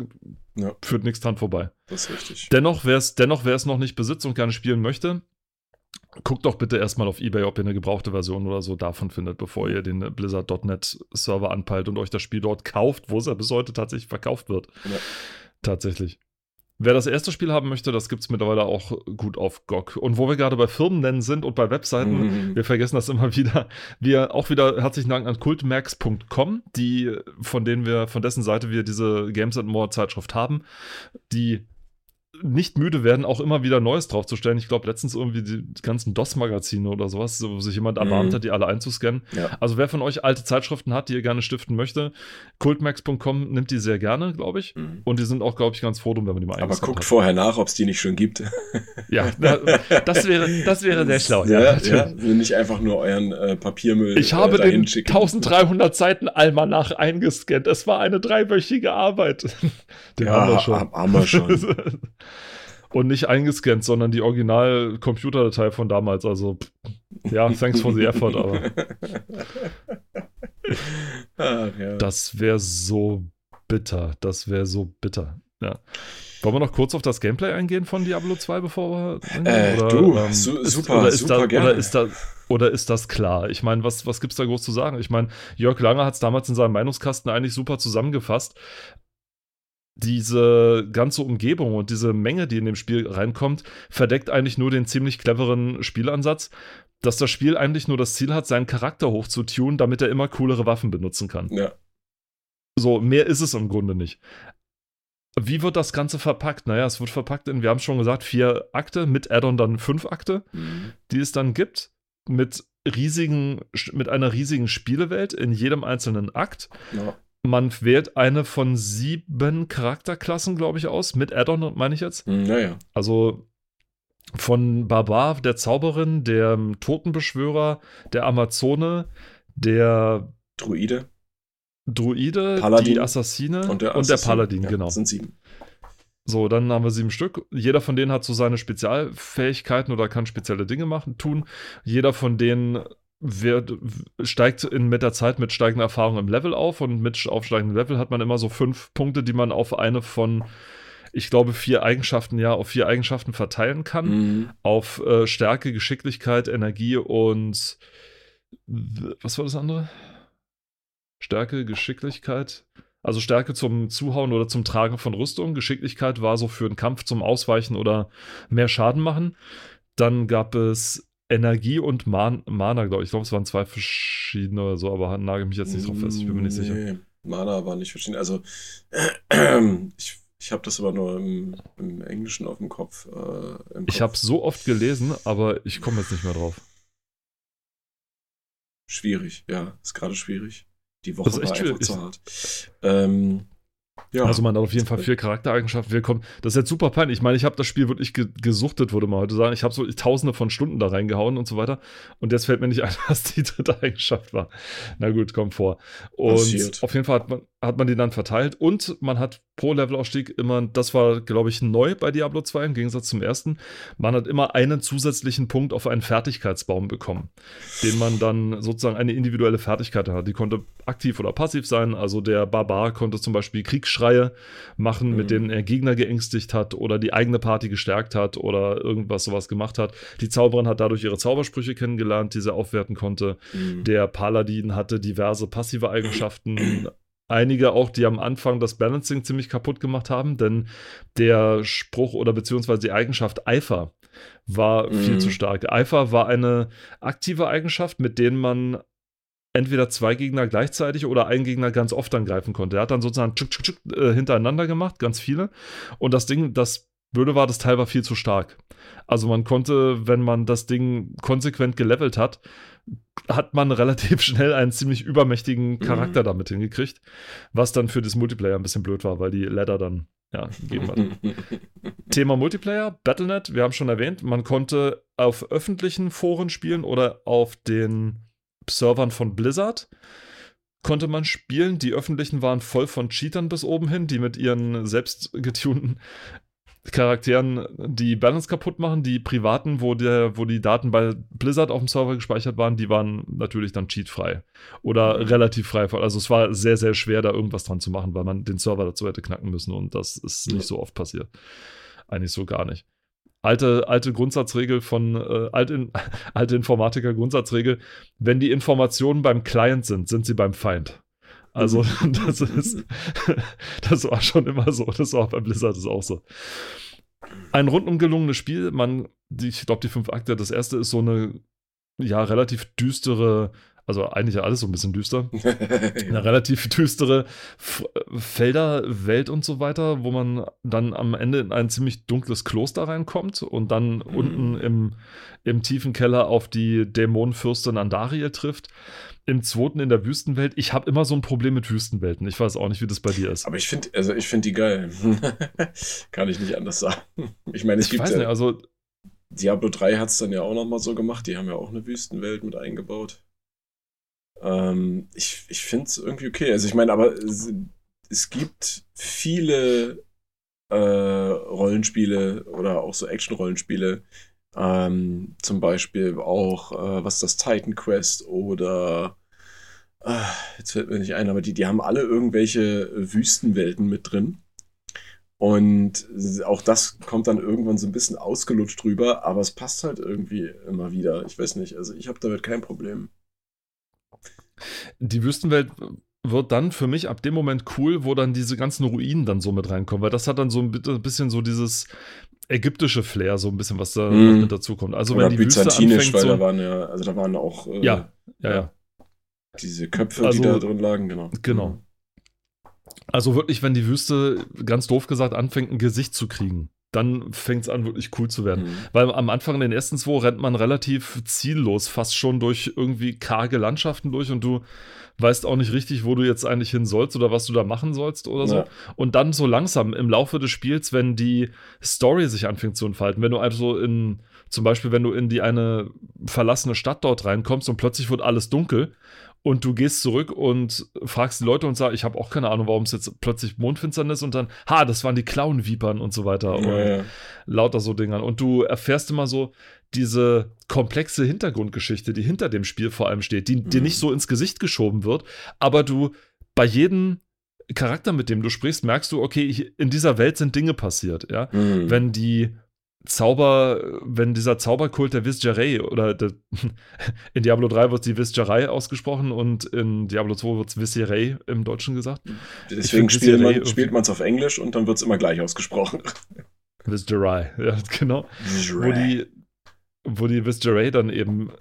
Ja. führt nichts dran vorbei. Das ist richtig. Dennoch, wer es dennoch, noch nicht besitzt und gerne spielen möchte, guckt doch bitte erstmal auf Ebay, ob ihr eine gebrauchte Version oder so davon findet, bevor ihr den Blizzard.net Server anpeilt und euch das Spiel dort kauft, wo es ja bis heute tatsächlich verkauft wird. Ja. Tatsächlich. Wer das erste Spiel haben möchte, das gibt es mittlerweile auch gut auf GOG. Und wo wir gerade bei Firmen nennen sind und bei Webseiten, Mhm. wir vergessen das immer [laughs] wieder. Wir auch wieder herzlichen Dank an kultmax.com, die, von denen wir, von dessen Seite wir diese Games and More Zeitschrift haben, die nicht müde werden, auch immer wieder Neues draufzustellen. Ich glaube, letztens irgendwie die ganzen DOS-Magazine oder sowas, wo sich jemand erbarmt Mhm. hat, die alle einzuscannen. Ja. Also wer von euch alte Zeitschriften hat, die ihr gerne stiften möchte, kultmax.com nimmt die sehr gerne, glaube ich. Mhm. Und die sind auch, glaube ich, ganz froh drum, wenn man die mal Aber guckt hat. vorher nach, ob es die nicht schon gibt. Ja, das wäre, das wäre sehr schlau. Ja, Ja, ja, nicht einfach nur euren äh, Papiermüll Ich habe äh, den schicken. 1300 Seiten Almanach eingescannt. Es war eine dreiwöchige Arbeit. [laughs] Den haben wir Ja, schon. haben wir schon. [laughs] Und nicht eingescannt, sondern die Original-Computerdatei von damals. Also, ja, [laughs] thanks for the effort, aber Ach, ja. das wäre so bitter. Das wäre so bitter. Ja. Wollen wir noch kurz auf das Gameplay eingehen von Diablo 2, bevor wir. Äh, du, su- ist, super, oder ist super da, gerne. Oder ist, da, oder ist das klar? Ich meine, was, was gibt es da groß zu sagen? Ich meine, Jörg Langer hat es damals in seinem Meinungskasten eigentlich super zusammengefasst. Diese ganze Umgebung und diese Menge, die in dem Spiel reinkommt, verdeckt eigentlich nur den ziemlich cleveren Spielansatz, dass das Spiel eigentlich nur das Ziel hat, seinen Charakter hochzutunen, damit er immer coolere Waffen benutzen kann. ja. So, mehr ist es im Grunde nicht. Wie wird das Ganze verpackt? Naja, es wird verpackt in, wir haben schon gesagt, vier Akte, mit Add-on dann fünf Akte, Mhm. die es dann gibt, mit riesigen, mit einer riesigen Spielewelt in jedem einzelnen Akt. ja. Man wählt eine von sieben Charakterklassen, glaube ich, aus, mit Add-on, meine ich jetzt. Hm, Naja. Also von Barbar, der Zauberin, der Totenbeschwörer, der Amazone, der Druide Druide, Paladin die Assassine und der, und der. Paladin, ja, genau. Das sind sieben. So, dann haben wir sieben Stück. Jeder von denen hat so seine Spezialfähigkeiten oder kann spezielle Dinge machen, tun. Jeder von denen wird, steigt in, mit der Zeit mit steigender Erfahrung im Level auf und mit aufsteigendem Level hat man immer so fünf Punkte, die man auf eine von, ich glaube, vier Eigenschaften, ja, auf vier Eigenschaften verteilen kann. Mhm. Auf äh, Stärke, Geschicklichkeit, Energie und was war das andere? Stärke, Geschicklichkeit. Also Stärke zum Zuhauen oder zum Tragen von Rüstung. Geschicklichkeit war so für einen Kampf zum Ausweichen oder mehr Schaden machen. Dann gab es Energie und Man Mana, glaube ich. Ich glaube, es waren zwei verschiedene oder so, aber nagel mich jetzt nicht drauf fest. Ich bin mir nicht sicher. Nee, Mana war nicht verschieden. Also, [clears throat] ich, ich habe das aber nur im, im Englischen auf dem Kopf. Äh, im Ich Kopf. habe so oft gelesen, aber ich komme jetzt nicht mehr drauf. Schwierig, ja. Ist gerade schwierig. Die Woche echt war einfach schwierig. zu hart. Ähm, ja. Also man hat auf jeden Fall vier Charaktereigenschaften. Wir kommen, das ist jetzt super peinlich. Ich meine, ich habe das Spiel wirklich ge gesuchtet, würde man heute sagen. Ich habe so tausende von Stunden da reingehauen und so weiter. Und jetzt fällt mir nicht [laughs] ein, was die dritte Eigenschaft war. Na gut, kommt vor. Und Passiert. auf jeden Fall hat man, hat man die dann verteilt und man hat pro Levelaufstieg immer, das war, glaube ich, neu bei Diablo 2 im Gegensatz zum ersten, man hat immer einen zusätzlichen Punkt auf einen Fertigkeitsbaum bekommen, den man dann sozusagen eine individuelle Fertigkeit hat. Die konnte aktiv oder passiv sein. Also der Barbar konnte zum Beispiel Kriegsschreie machen, mhm. mit denen er Gegner geängstigt hat oder die eigene Party gestärkt hat oder irgendwas sowas gemacht hat. Die Zauberin hat dadurch ihre Zaubersprüche kennengelernt, die sie aufwerten konnte. Mhm. Der Paladin hatte diverse passive Eigenschaften einige auch, die am Anfang das Balancing ziemlich kaputt gemacht haben, denn der Spruch oder beziehungsweise die Eigenschaft Eifer war mhm. viel zu stark. Eifer war eine aktive Eigenschaft, mit denen man entweder zwei Gegner gleichzeitig oder einen Gegner ganz oft angreifen konnte. Er hat dann sozusagen tschuk, tschuk, tschuk, äh, hintereinander gemacht, ganz viele. Und das Ding, das Blöde war, das Teil war viel zu stark. Also man konnte, wenn man das Ding konsequent gelevelt hat, hat man relativ schnell einen ziemlich übermächtigen mhm. Charakter mhm. damit hingekriegt, was dann für das Multiplayer ein bisschen blöd war, weil die Ladder dann ja, gegeben hat. [laughs] Thema Multiplayer, Battlenet, wir haben schon erwähnt, man konnte auf öffentlichen Foren spielen oder auf den Servern von Blizzard konnte man spielen. Die öffentlichen waren voll von Cheatern bis oben hin, die mit ihren selbst getunten Charakteren die Balance kaputt machen. Die privaten, wo, der, wo die Daten bei Blizzard auf dem Server gespeichert waren, die waren natürlich dann cheatfrei. Oder mhm. relativ frei. Also es war sehr, sehr schwer, da irgendwas dran zu machen, weil man den Server dazu hätte knacken müssen und das ist nicht so oft passiert. Eigentlich so gar nicht. Alte, alte Grundsatzregel von äh, alte, [laughs] alte Informatiker Grundsatzregel, wenn die Informationen beim Client sind, sind sie beim Feind. Also [laughs] [laughs] das ist, [laughs] das war schon immer so. Das war bei Blizzard ist auch so. Ein rundum gelungenes Spiel. Man, die, ich glaube, die fünf Akte. Das erste ist so eine ja relativ düstere also eigentlich ja alles so ein bisschen düster. [laughs] Eine relativ düstere Felder, Welt und so weiter, wo man dann am Ende in ein ziemlich dunkles Kloster reinkommt und dann mhm. unten im, im tiefen Keller auf die Dämonenfürstin Andariel trifft im zweiten in der Wüstenwelt. Ich habe immer so ein Problem mit Wüstenwelten. Ich weiß auch nicht, wie das bei dir ist. Aber ich finde, also ich finde die geil. [laughs] Kann ich nicht anders sagen. Ich meine, es ich gibt weiß ja, nicht, also Diablo 3 hat es dann ja auch nochmal so gemacht. Die haben ja auch eine Wüstenwelt mit eingebaut. Ähm, ich ich finde es irgendwie okay. Also ich meine, aber es, es gibt viele äh, Rollenspiele oder auch so Action-Rollenspiele, ähm, zum Beispiel auch, äh, was das Titan Quest oder äh, jetzt fällt mir nicht ein, aber die, die haben alle irgendwelche Wüstenwelten mit drin. Und auch das kommt dann irgendwann so ein bisschen ausgelutscht drüber, aber es passt halt irgendwie immer wieder. Ich weiß nicht, also ich habe damit kein Problem. Die Wüstenwelt wird dann für mich ab dem Moment cool, wo dann diese ganzen Ruinen dann so mit reinkommen, weil das hat dann so ein bisschen so dieses ägyptische Flair, so ein bisschen, was da mm. mit dazu kommt. Also Oder wenn die byzantinisch, Wüste anfängt, weil so, da waren ja, also da waren auch äh, ja, ja, ja, diese Köpfe, also, die da drin lagen, genau. Genau. Mhm. Also wirklich, wenn die Wüste, ganz doof gesagt, anfängt, ein Gesicht zu kriegen, dann fängt es an, wirklich cool zu werden. Mhm. Weil am Anfang in den ersten zwei rennt man relativ ziellos, fast schon durch irgendwie karge Landschaften durch und du weißt auch nicht richtig, wo du jetzt eigentlich hin sollst oder was du da machen sollst oder so. Ja. Und dann so langsam im Laufe des Spiels, wenn die Story sich anfängt zu entfalten, wenn du also in, zum Beispiel, wenn du in die eine verlassene Stadt dort reinkommst und plötzlich wird alles dunkel und du gehst zurück und fragst die Leute und sagst, ich habe auch keine Ahnung, warum es jetzt plötzlich Mondfinsternis und dann, ha, das waren die Clown-Vipern und so weiter ja, und ja. lauter so Dingern. Und du erfährst immer so diese komplexe Hintergrundgeschichte, die hinter dem Spiel vor allem steht, die mhm. dir nicht so ins Gesicht geschoben wird, aber du bei jedem Charakter, mit dem du sprichst, merkst du, okay, in dieser Welt sind Dinge passiert, ja. Mhm. Wenn die Zauber, wenn dieser Zauberkult der Visjerei oder der, [laughs] in Diablo 3 wird die Visjerei ausgesprochen und in Diablo 2 wird es Visjerei im Deutschen gesagt. Deswegen spielt man, spielt man es auf Englisch und dann wird es immer gleich ausgesprochen. [laughs] Visjerei, ja, genau. Wo die, wo die Visjerai dann eben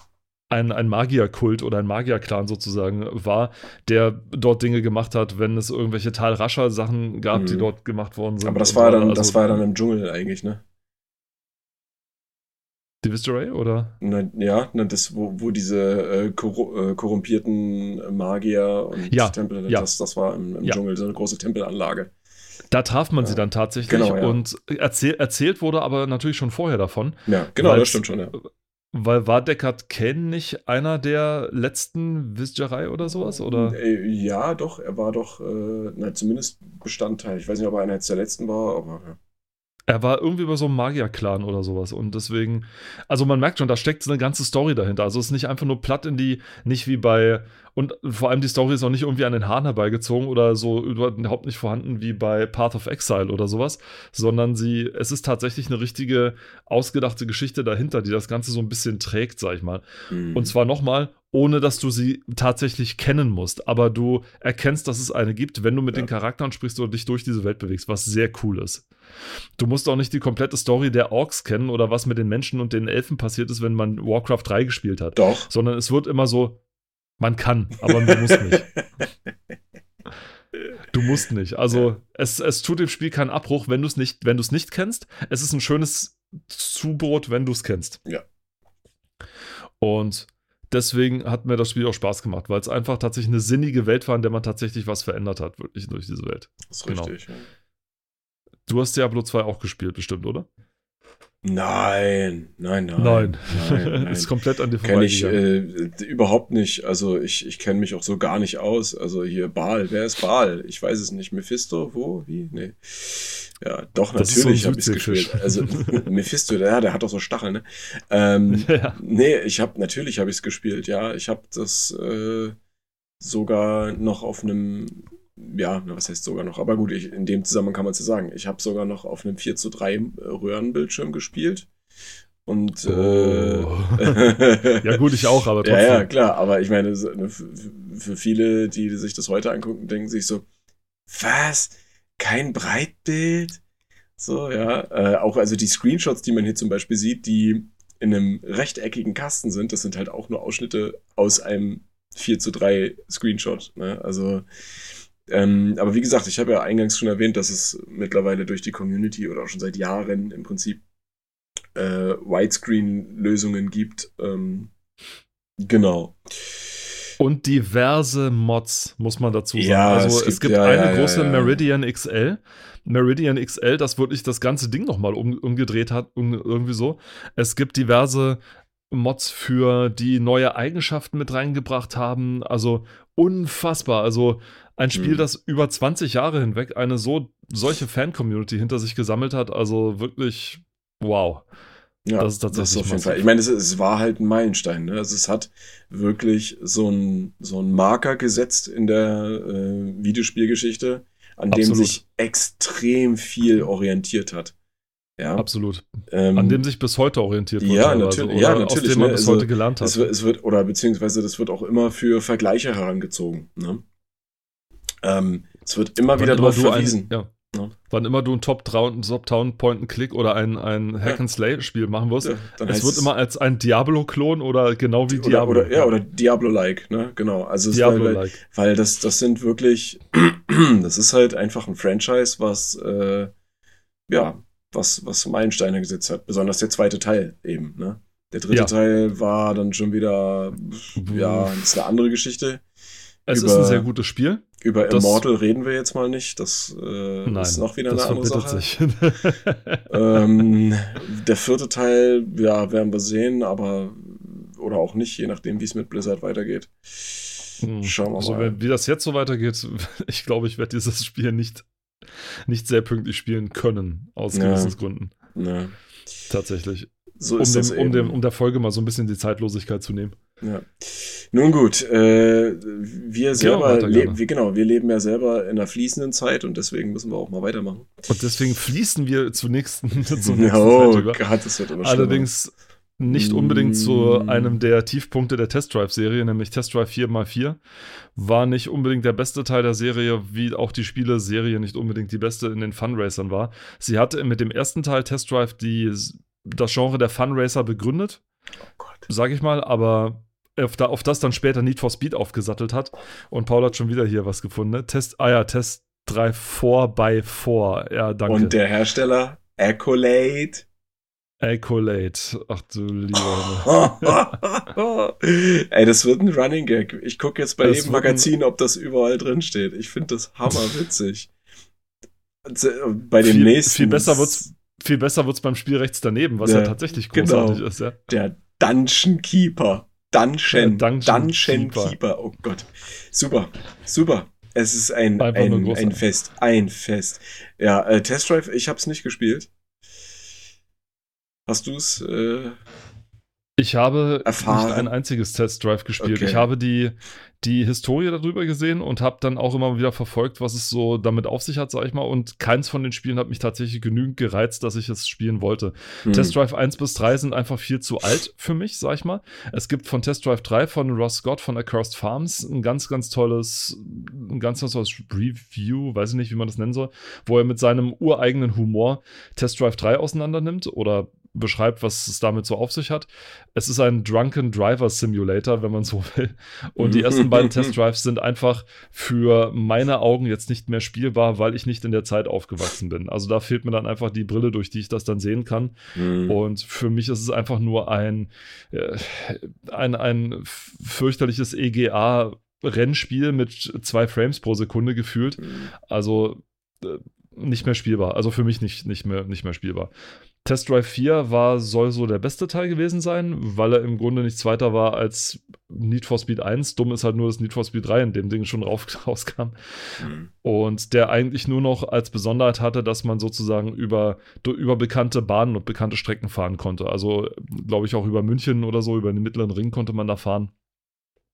ein, ein Magierkult oder ein Magierclan sozusagen war, der dort Dinge gemacht hat, wenn es irgendwelche Tal Rascher Sachen gab, mhm. die dort gemacht worden sind. Aber das war dann, also, das war dann im Dschungel eigentlich, ne? Die Visceray, oder? Na, ja, na, das, wo, wo diese äh, kor äh, korrumpierten Magier und ja, Tempel, ja. Das, das war im, im ja. Dschungel so eine große Tempelanlage. Da traf man sie dann tatsächlich genau, ja. und erzähl, erzählt wurde aber natürlich schon vorher davon. Ja, genau, das stimmt schon, ja. Weil war Deckard Kane nicht einer der letzten Visjerei oder sowas? Oder? Äh, Ja, doch, er war doch, äh, na, zumindest Bestandteil. Ich weiß nicht, ob er einer jetzt der letzten war, aber ja. Er war irgendwie bei so einem Magier-Clan oder sowas. Und deswegen, also man merkt schon, da steckt eine ganze Story dahinter. Also es ist nicht einfach nur platt in die, nicht wie bei, und vor allem die Story ist auch nicht irgendwie an den Haaren herbeigezogen oder so überhaupt nicht vorhanden wie bei Path of Exile oder sowas, sondern sie, es ist tatsächlich eine richtige, ausgedachte Geschichte dahinter, die das Ganze so ein bisschen trägt, sag ich mal. Mhm. Und zwar nochmal, ohne dass du sie tatsächlich kennen musst. Aber du erkennst, dass es eine gibt, wenn du mit Ja. den Charakteren sprichst oder dich durch diese Welt bewegst, was sehr cool ist. Du musst auch nicht die komplette Story der Orks kennen oder was mit den Menschen und den Elfen passiert ist, wenn man Warcraft 3 gespielt hat. Doch. Sondern es wird immer so, man kann, aber man muss nicht. [laughs] Du musst nicht. Also es, es tut dem Spiel keinen Abbruch, wenn du es nicht, wenn du es nicht kennst. Es ist ein schönes Zubrot, wenn du es kennst. Ja. Und deswegen hat mir das Spiel auch Spaß gemacht, weil es einfach tatsächlich eine sinnige Welt war, in der man tatsächlich was verändert hat, wirklich durch diese Welt. Das ist Genau. richtig. Ja. Du hast Diablo 2 auch gespielt, bestimmt, oder? Nein, nein, nein. Nein. nein, [laughs] nein. ist komplett an dir Kenne ich äh, überhaupt nicht. Also ich, ich kenne mich auch so gar nicht aus. Also hier Baal, wer ist Baal? Ich weiß es nicht. Mephisto? Wo? Wie? Nee. Ja, doch, Das ist so natürlich habe ich es gespielt. Also [laughs] Mephisto, ja, der hat doch so Stacheln, ne? Ähm, [laughs] ja. Nee, ich habe natürlich habe ich es gespielt, ja. Ich habe das äh, sogar noch auf einem, ja, was heißt sogar noch? Aber gut, ich, in dem Zusammenhang kann man es ja sagen. Ich habe sogar noch auf einem 4 zu 3 Röhrenbildschirm gespielt. Und äh, Oh. [laughs] ja, gut, ich auch, aber trotzdem. ja, ja, klar, aber ich meine, ne, für, für viele, die sich das heute angucken, denken sich so, was? Kein Breitbild? So, ja. Äh, auch also die Screenshots, die man hier zum Beispiel sieht, die in einem rechteckigen Kasten sind, das sind halt auch nur Ausschnitte aus einem 4 zu 3 Screenshot. Ne? Also, ähm, aber wie gesagt, ich habe ja eingangs schon erwähnt, dass es mittlerweile durch die Community oder auch schon seit Jahren im Prinzip äh, Widescreen-Lösungen gibt. Ähm, genau. Und diverse Mods, muss man dazu sagen. Ja, also es es gibt- gibt, ja, eine ja, große. Meridian XL. Meridian XL, das wirklich das ganze Ding nochmal um, umgedreht hat, um, irgendwie so. Es gibt diverse Mods für die neue Eigenschaften mit reingebracht haben. Also unfassbar. Also ein Spiel, Hm. das über 20 Jahre hinweg eine so solche Fan-Community hinter sich gesammelt hat. Also wirklich wow. Ja, Das ist tatsächlich auf jeden. Fall. Ich meine, es, es war halt ein Meilenstein. Ne? Also es hat wirklich so ein so ein Marker gesetzt in der äh, Videospielgeschichte, an dem Absolut. sich extrem viel orientiert hat. Ja, Absolut. ähm, An dem sich bis heute orientiert wird. Ja, natürlich, oder ja, Aus natürlich, dem man ne, bis also heute gelernt hat. es, wird, es wird, oder beziehungsweise das wird auch immer für Vergleiche herangezogen. Ne? Ähm, es wird immer wieder Wann darauf du verwiesen. Ein, ja. Ja. Wann immer du ein Top Point-and-Click oder ein, ein Hack-and-Slay-Spiel machen wirst, Ja, dann es heißt wird immer als ein Diablo-Klon oder genau wie oder, Diablo. oder, ja, oder Diablo-like, ne? Genau. Also es war, weil, Diablo-like. weil das, das sind wirklich, [clears throat] das ist halt einfach ein Franchise, was, äh, ja, was, was Meilensteine gesetzt hat. Besonders der zweite Teil eben, ne? Der dritte Ja. Teil war dann schon wieder, ja, ist eine andere Geschichte. Es über- ist ein sehr gutes Spiel. Über Das- Immortal reden wir jetzt mal nicht. Das äh, Nein, ist noch wieder eine andere Sache. [laughs] Ähm, der vierte Teil, ja, werden wir sehen, aber oder auch nicht, je nachdem, wie es mit Blizzard weitergeht. Hm. Schauen wir also, mal. wenn, wie das jetzt so weitergeht, [laughs] ich glaube, ich werde dieses Spiel nicht, nicht sehr pünktlich spielen können, aus Ja. Gewissensgründen. Ne, Tatsächlich. so Um, dem, um, dem, um der Folge mal so ein bisschen die Zeitlosigkeit zu nehmen. Ja. Nun gut, äh, wir selber, weiter, le gerne. wir, genau, wir leben ja selber in einer fließenden Zeit und deswegen müssen wir auch mal weitermachen. Und deswegen fließen wir zur nächsten, [laughs] zur nächsten oh Zeit über. Gott, das wird immer schlimmer. Allerdings nicht unbedingt zu Mm. einem der Tiefpunkte der Test Drive-Serie, nämlich Test Drive 4x4. War nicht unbedingt der beste Teil der Serie, wie auch die Spiele-Serie nicht unbedingt die beste in den Funracern war. Sie hatte mit dem ersten Teil Test Drive die, das Genre der Funracer begründet, Oh Gott. sag ich mal, aber auf, da, auf das dann später Need for Speed aufgesattelt hat. Und Paul hat schon wieder hier was gefunden. Ne? Test, ah ja, Test Drive 4x4. Ja, danke. Und der Hersteller Accolade. Accolade. Ach du lieber. [laughs] Ey, das wird ein Running Gag. Ich gucke jetzt bei Das jedem wird Magazin, ob das überall drin steht. Ich finde das hammerwitzig. Bei dem viel, nächsten. Viel besser wird's, viel besser wird's beim Spiel rechts daneben, was ja, Ja, tatsächlich genau. großartig ist, ja. Der Dungeon Keeper. Dungeon. Ja, Dungeon Dungeon Keeper. Keeper. Oh Gott. Super. Super. Es ist ein, ein, ein Fest. Ein Fest. Ja, äh, Test Drive, ich hab's nicht gespielt. Hast du's? Äh, Ich habe Erfahren. nicht ein einziges Test Drive gespielt. Okay. Ich habe die, die Historie darüber gesehen und habe dann auch immer wieder verfolgt, was es so damit auf sich hat, sag ich mal. Und keins von den Spielen hat mich tatsächlich genügend gereizt, dass ich es spielen wollte. hm. Test Drive 1 bis 3 sind einfach viel zu alt für mich, sag ich mal. Es gibt von Test Drive 3 von Ross Scott von Accursed Farms ein ganz, ganz tolles, ein ganz, ganz tolles Review, weiß ich nicht, wie man das nennen soll, wo er mit seinem ureigenen Humor Test Drive 3 auseinander nimmt oder beschreibt, was es damit so auf sich hat. Es ist ein Drunken Driver Simulator, wenn man so will. Und die ersten beiden [laughs] Test Drives sind einfach für meine Augen jetzt nicht mehr spielbar, weil ich nicht in der Zeit aufgewachsen bin. Also da fehlt mir dann einfach die Brille, durch die ich das dann sehen kann. Hm. Und für mich ist es einfach nur ein, äh, ein, ein fürchterliches EGA-Rennspiel mit zwei Frames pro Sekunde gefühlt. Hm. Also äh, nicht mehr spielbar. Also für mich nicht, nicht, mehr, nicht mehr spielbar. Test Drive 4 war, soll so der beste Teil gewesen sein, weil er im Grunde nichts weiter war als Need for Speed 1. Dumm ist halt nur, dass Need for Speed 3 in dem Ding schon rauf, [laughs] rauskam. Hm. Und der eigentlich nur noch als Besonderheit hatte, dass man sozusagen über, über bekannte Bahnen und bekannte Strecken fahren konnte. Also, glaube ich, auch über München oder so, über den mittleren Ring konnte man da fahren.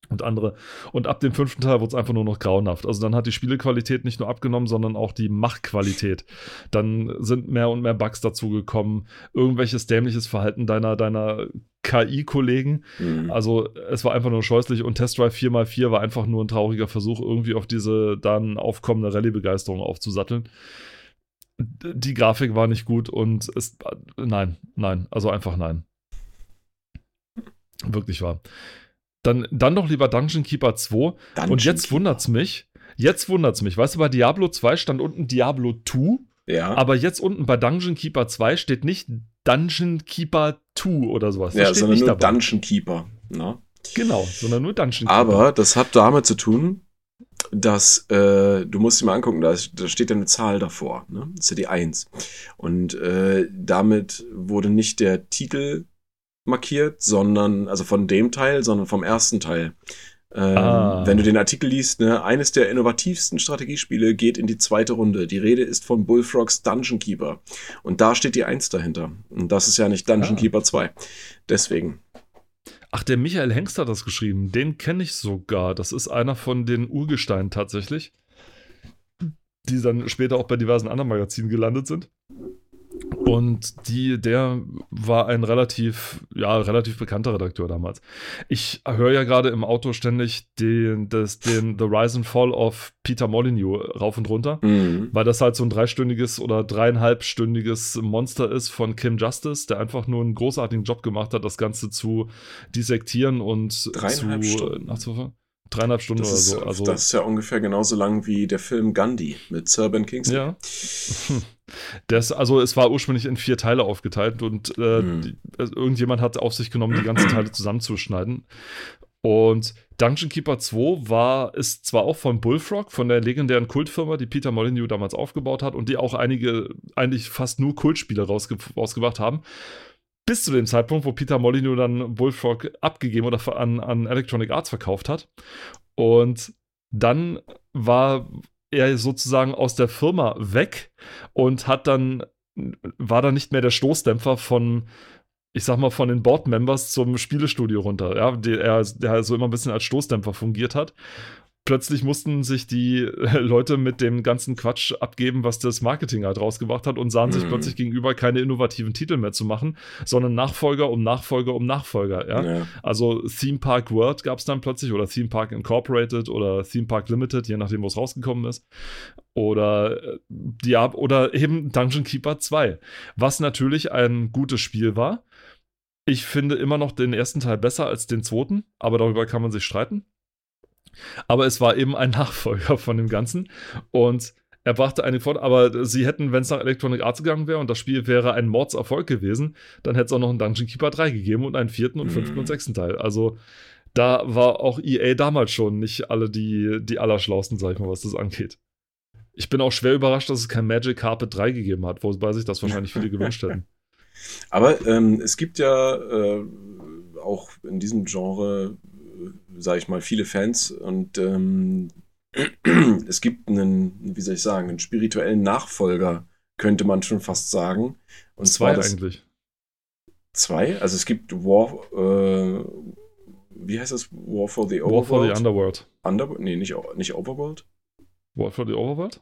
Und andere. Und ab dem fünften Teil wurde es einfach nur noch grauenhaft. Also dann hat die Spielequalität nicht nur abgenommen, sondern auch die Machqualität. Dann sind mehr und mehr Bugs dazugekommen, irgendwelches dämliches Verhalten deiner, deiner KI-Kollegen. Hm. Also es war einfach nur scheußlich und Test Drive 4x4 war einfach nur ein trauriger Versuch, irgendwie auf diese dann aufkommende Rallye-Begeisterung aufzusatteln. Die Grafik war nicht gut und es. Nein, nein, also einfach nein. Wirklich wahr. Dann, dann doch lieber Dungeon Keeper 2. Dungeon und jetzt Keeper. wundert's mich. Jetzt wundert's mich. Weißt du, bei Diablo 2 stand unten Diablo 2, Ja. aber jetzt unten bei Dungeon Keeper 2 steht nicht Dungeon Keeper 2 oder sowas. Ja, sondern nicht nur dabei. Dungeon Keeper. Ne? Genau, sondern nur Dungeon Keeper. Aber das hat damit zu tun, dass äh, du musst dir mal angucken, da, ist, da steht ja eine Zahl davor, ne? Das ist ja die 1. Und äh, damit wurde nicht der Titel markiert, sondern, also von dem Teil, sondern vom ersten Teil. Ähm, Ah. Wenn du den Artikel liest, ne, eines der innovativsten Strategiespiele geht in die zweite Runde. Die Rede ist von Bullfrogs Dungeon Keeper. Und da steht die 1 dahinter. Und das ist ja nicht Dungeon Ah. Keeper 2. Deswegen. Ach, der Michael Hengst hat das geschrieben. Den kenne ich sogar. Das ist einer von den Urgesteinen tatsächlich. Die dann später auch bei diversen anderen Magazinen gelandet sind. Und die, der war ein relativ, ja, relativ bekannter Redakteur damals. Ich höre ja gerade im Auto ständig den, das, den The Rise and Fall of Peter Molyneux rauf und runter Mhm. weil das halt so ein dreistündiges oder dreieinhalbstündiges Monster ist von Kim Justice, der einfach nur einen großartigen Job gemacht hat, das Ganze zu dissektieren und Dreieinhalb zu Stunden. Dreieinhalb Stunden Das oder ist, so. Also das ist ja ungefähr genauso lang wie der Film Gandhi mit Sir Ben Kingsley. ja. [laughs] Das, also es war ursprünglich in vier Teile aufgeteilt und äh, Mhm. die, also irgendjemand hat auf sich genommen, die ganzen Teile zusammenzuschneiden. Und Dungeon Keeper 2 war, ist zwar auch von Bullfrog, von der legendären Kultfirma, die Peter Molyneux damals aufgebaut hat und die auch einige, eigentlich fast nur Kultspiele rausge rausgebracht haben. Bis zu dem Zeitpunkt, wo Peter Molyneux dann Bullfrog abgegeben oder an, an Electronic Arts verkauft hat. Und dann war er sozusagen aus der Firma weg und hat dann, war dann nicht mehr der Stoßdämpfer von, ich sag mal, von den Board-Members zum Spielestudio runter, ja, der, er- der so immer ein bisschen als Stoßdämpfer fungiert hat. Plötzlich mussten sich die äh, Leute mit dem ganzen Quatsch abgeben, was das Marketing halt rausgebracht hat und sahen sich Mhm. plötzlich gegenüber, keine innovativen Titel mehr zu machen, sondern Nachfolger um Nachfolger um Nachfolger, ja. Ja. Also Theme Park World gab es dann plötzlich oder Theme Park Incorporated oder Theme Park Limited, je nachdem, wo es rausgekommen ist. Oder, äh, Diab oder eben Dungeon Keeper 2, was natürlich ein gutes Spiel war. Ich finde immer noch den ersten Teil besser als den zweiten, aber darüber kann man sich streiten. Aber es war eben ein Nachfolger von dem Ganzen und er brachte einige Vorteile, aber sie hätten, wenn es nach Electronic Arts gegangen wäre und das Spiel wäre ein Mordserfolg gewesen, dann hätte es auch noch einen Dungeon Keeper 3 gegeben und einen vierten und fünften Mhm. und sechsten Teil. Also da war auch EA damals schon nicht alle die, die Allerschlausten, sag ich mal, was das angeht. Ich bin auch schwer überrascht, dass es kein Magic Carpet 3 gegeben hat, wobei sich das wahrscheinlich viele gewünscht hätten. [laughs] Aber ähm, es gibt ja äh, auch in diesem Genre, sage ich mal, viele Fans und ähm, [clears throat] es gibt einen, wie soll ich sagen, einen spirituellen Nachfolger, könnte man schon fast sagen. Und zwei das, eigentlich. Zwei? Also es gibt War, äh, wie heißt das? War for the Overworld? War for the Underworld. Underworld? Nee, nicht, nicht Overworld. War for the Overworld?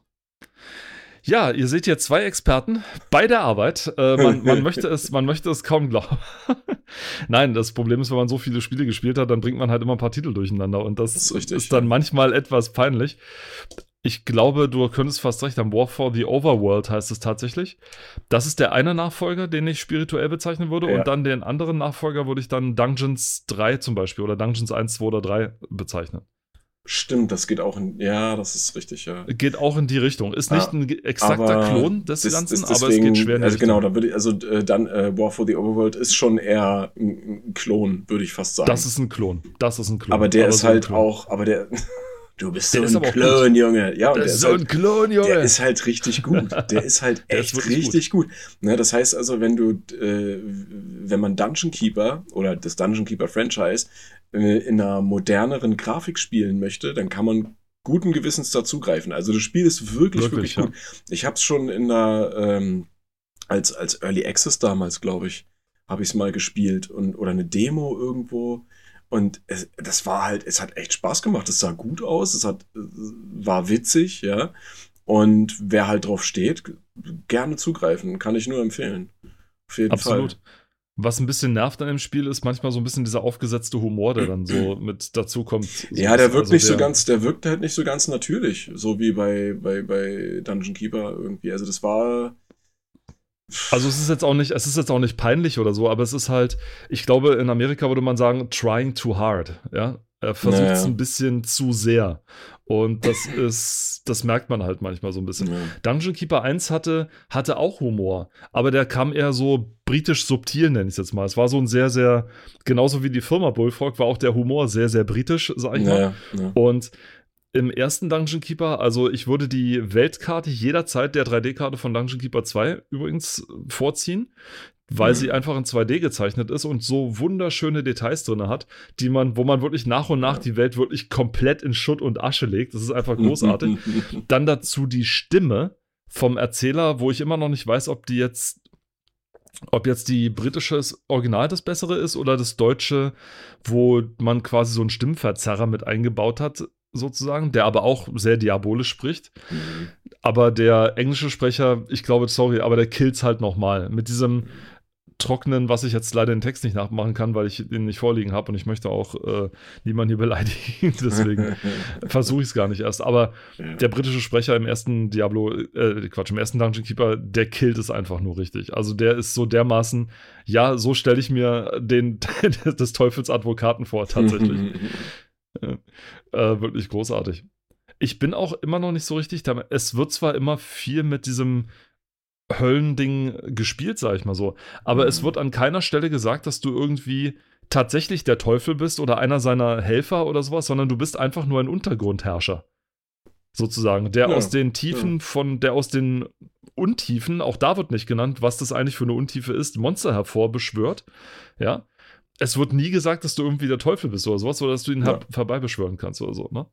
Ja, ihr seht hier zwei Experten bei der Arbeit. Äh, man, man, [laughs] möchte es, man möchte es kaum glauben. [laughs] Nein, das Problem ist, wenn man so viele Spiele gespielt hat, dann bringt man halt immer ein paar Titel durcheinander und das, das ist, richtig, ist, dann ja. manchmal etwas peinlich. Ich glaube, du könntest fast recht haben. War for the Overworld heißt es tatsächlich. Das ist der eine Nachfolger, den ich spirituell bezeichnen würde. Ja. Und dann den anderen Nachfolger würde ich dann Dungeons 3 zum Beispiel oder Dungeons 1, 2 oder 3 bezeichnen. Stimmt, das geht auch in, ja, das ist richtig, ja. Geht auch in die Richtung. Ist nicht ah, ein exakter Klon des das, Ganzen, das, deswegen, aber es geht schwer in die Also genau, da würde ich, also äh, dann äh, War for the Overworld ist schon eher ein, ein Klon, würde ich fast sagen. Das ist ein Klon. Das ist ein Klon. Aber der aber ist so halt auch, aber der, [laughs] Du bist der so ein Klon, Junge. Ja, der, der ist so ein Klon, Junge. Der ist halt richtig gut. [laughs] Der ist halt echt ist richtig gut. gut. Ne, das heißt also, wenn du, äh, wenn man Dungeon Keeper oder das Dungeon Keeper Franchise äh, in einer moderneren Grafik spielen möchte, dann kann man guten Gewissens dazugreifen. Also das Spiel ist wirklich, wirklich, wirklich gut. Ja. Ich habe es schon in der, ähm, als, als Early Access damals, glaube ich, habe ich es mal gespielt und, oder eine Demo irgendwo. Und es, das war halt, es hat echt Spaß gemacht. Es sah gut aus, es hat, war witzig, ja. Und wer halt drauf steht, gerne zugreifen, kann ich nur empfehlen. Auf jeden Absolut. Fall. Was ein bisschen nervt an dem Spiel ist manchmal so ein bisschen dieser aufgesetzte Humor, der dann so [clears throat] mit dazu kommt. So ja, der wirkt also nicht der, so ganz, der wirkt halt nicht so ganz natürlich, so wie bei, bei, bei Dungeon Keeper irgendwie. Also das war, also es ist jetzt auch nicht, es ist jetzt auch nicht peinlich oder so, aber es ist halt, ich glaube, in Amerika würde man sagen, trying too hard, ja. Er versucht es naja. ein bisschen zu sehr. Und das [laughs] ist, das merkt man halt manchmal so ein bisschen. Ja. Dungeon Keeper 1 hatte, hatte auch Humor, aber der kam eher so britisch subtil, nenne ich es jetzt mal. Es war so ein sehr, sehr, genauso wie die Firma Bullfrog, war auch der Humor sehr, sehr britisch, sag ich naja, mal. Ja. Und im ersten Dungeon Keeper, also ich würde die Weltkarte jederzeit der 3D-Karte von Dungeon Keeper 2 übrigens vorziehen, weil mhm. sie einfach in 2D gezeichnet ist und so wunderschöne Details drin hat, die man, wo man wirklich nach und nach die Welt wirklich komplett in Schutt und Asche legt. Das ist einfach großartig. [laughs] Dann dazu die Stimme vom Erzähler, wo ich immer noch nicht weiß, ob die jetzt ob jetzt die britische Original das bessere ist oder das deutsche, wo man quasi so einen Stimmverzerrer mit eingebaut hat, sozusagen, der aber auch sehr diabolisch spricht. Mhm. Aber der englische Sprecher, ich glaube, sorry, aber der killt's halt nochmal. Mit diesem trockenen, was ich jetzt leider den Text nicht nachmachen kann, weil ich den nicht vorliegen habe und ich möchte auch äh, niemanden hier beleidigen. [laughs] Deswegen [laughs] versuche ich es gar nicht erst. Aber der britische Sprecher im ersten Diablo, äh, Quatsch, im ersten Dungeon Keeper, der killt es einfach nur richtig. Also der ist so dermaßen, ja, so stelle ich mir den [laughs] des Teufels Advokaten vor, tatsächlich. [laughs] Äh, wirklich großartig. Ich bin auch immer noch nicht so richtig damit. Es wird zwar immer viel mit diesem Höllending gespielt, sag ich mal so, aber mhm. es wird an keiner Stelle gesagt, dass du irgendwie tatsächlich der Teufel bist oder einer seiner Helfer oder sowas, sondern du bist einfach nur ein Untergrundherrscher. Sozusagen. Der ja, aus den Tiefen ja. von, der aus den Untiefen, auch da wird nicht genannt, was das eigentlich für eine Untiefe ist, Monster hervorbeschwört. Ja es wird nie gesagt, dass du irgendwie der Teufel bist oder sowas, oder dass du ihn ja. herbeibeschwören kannst oder so, ne?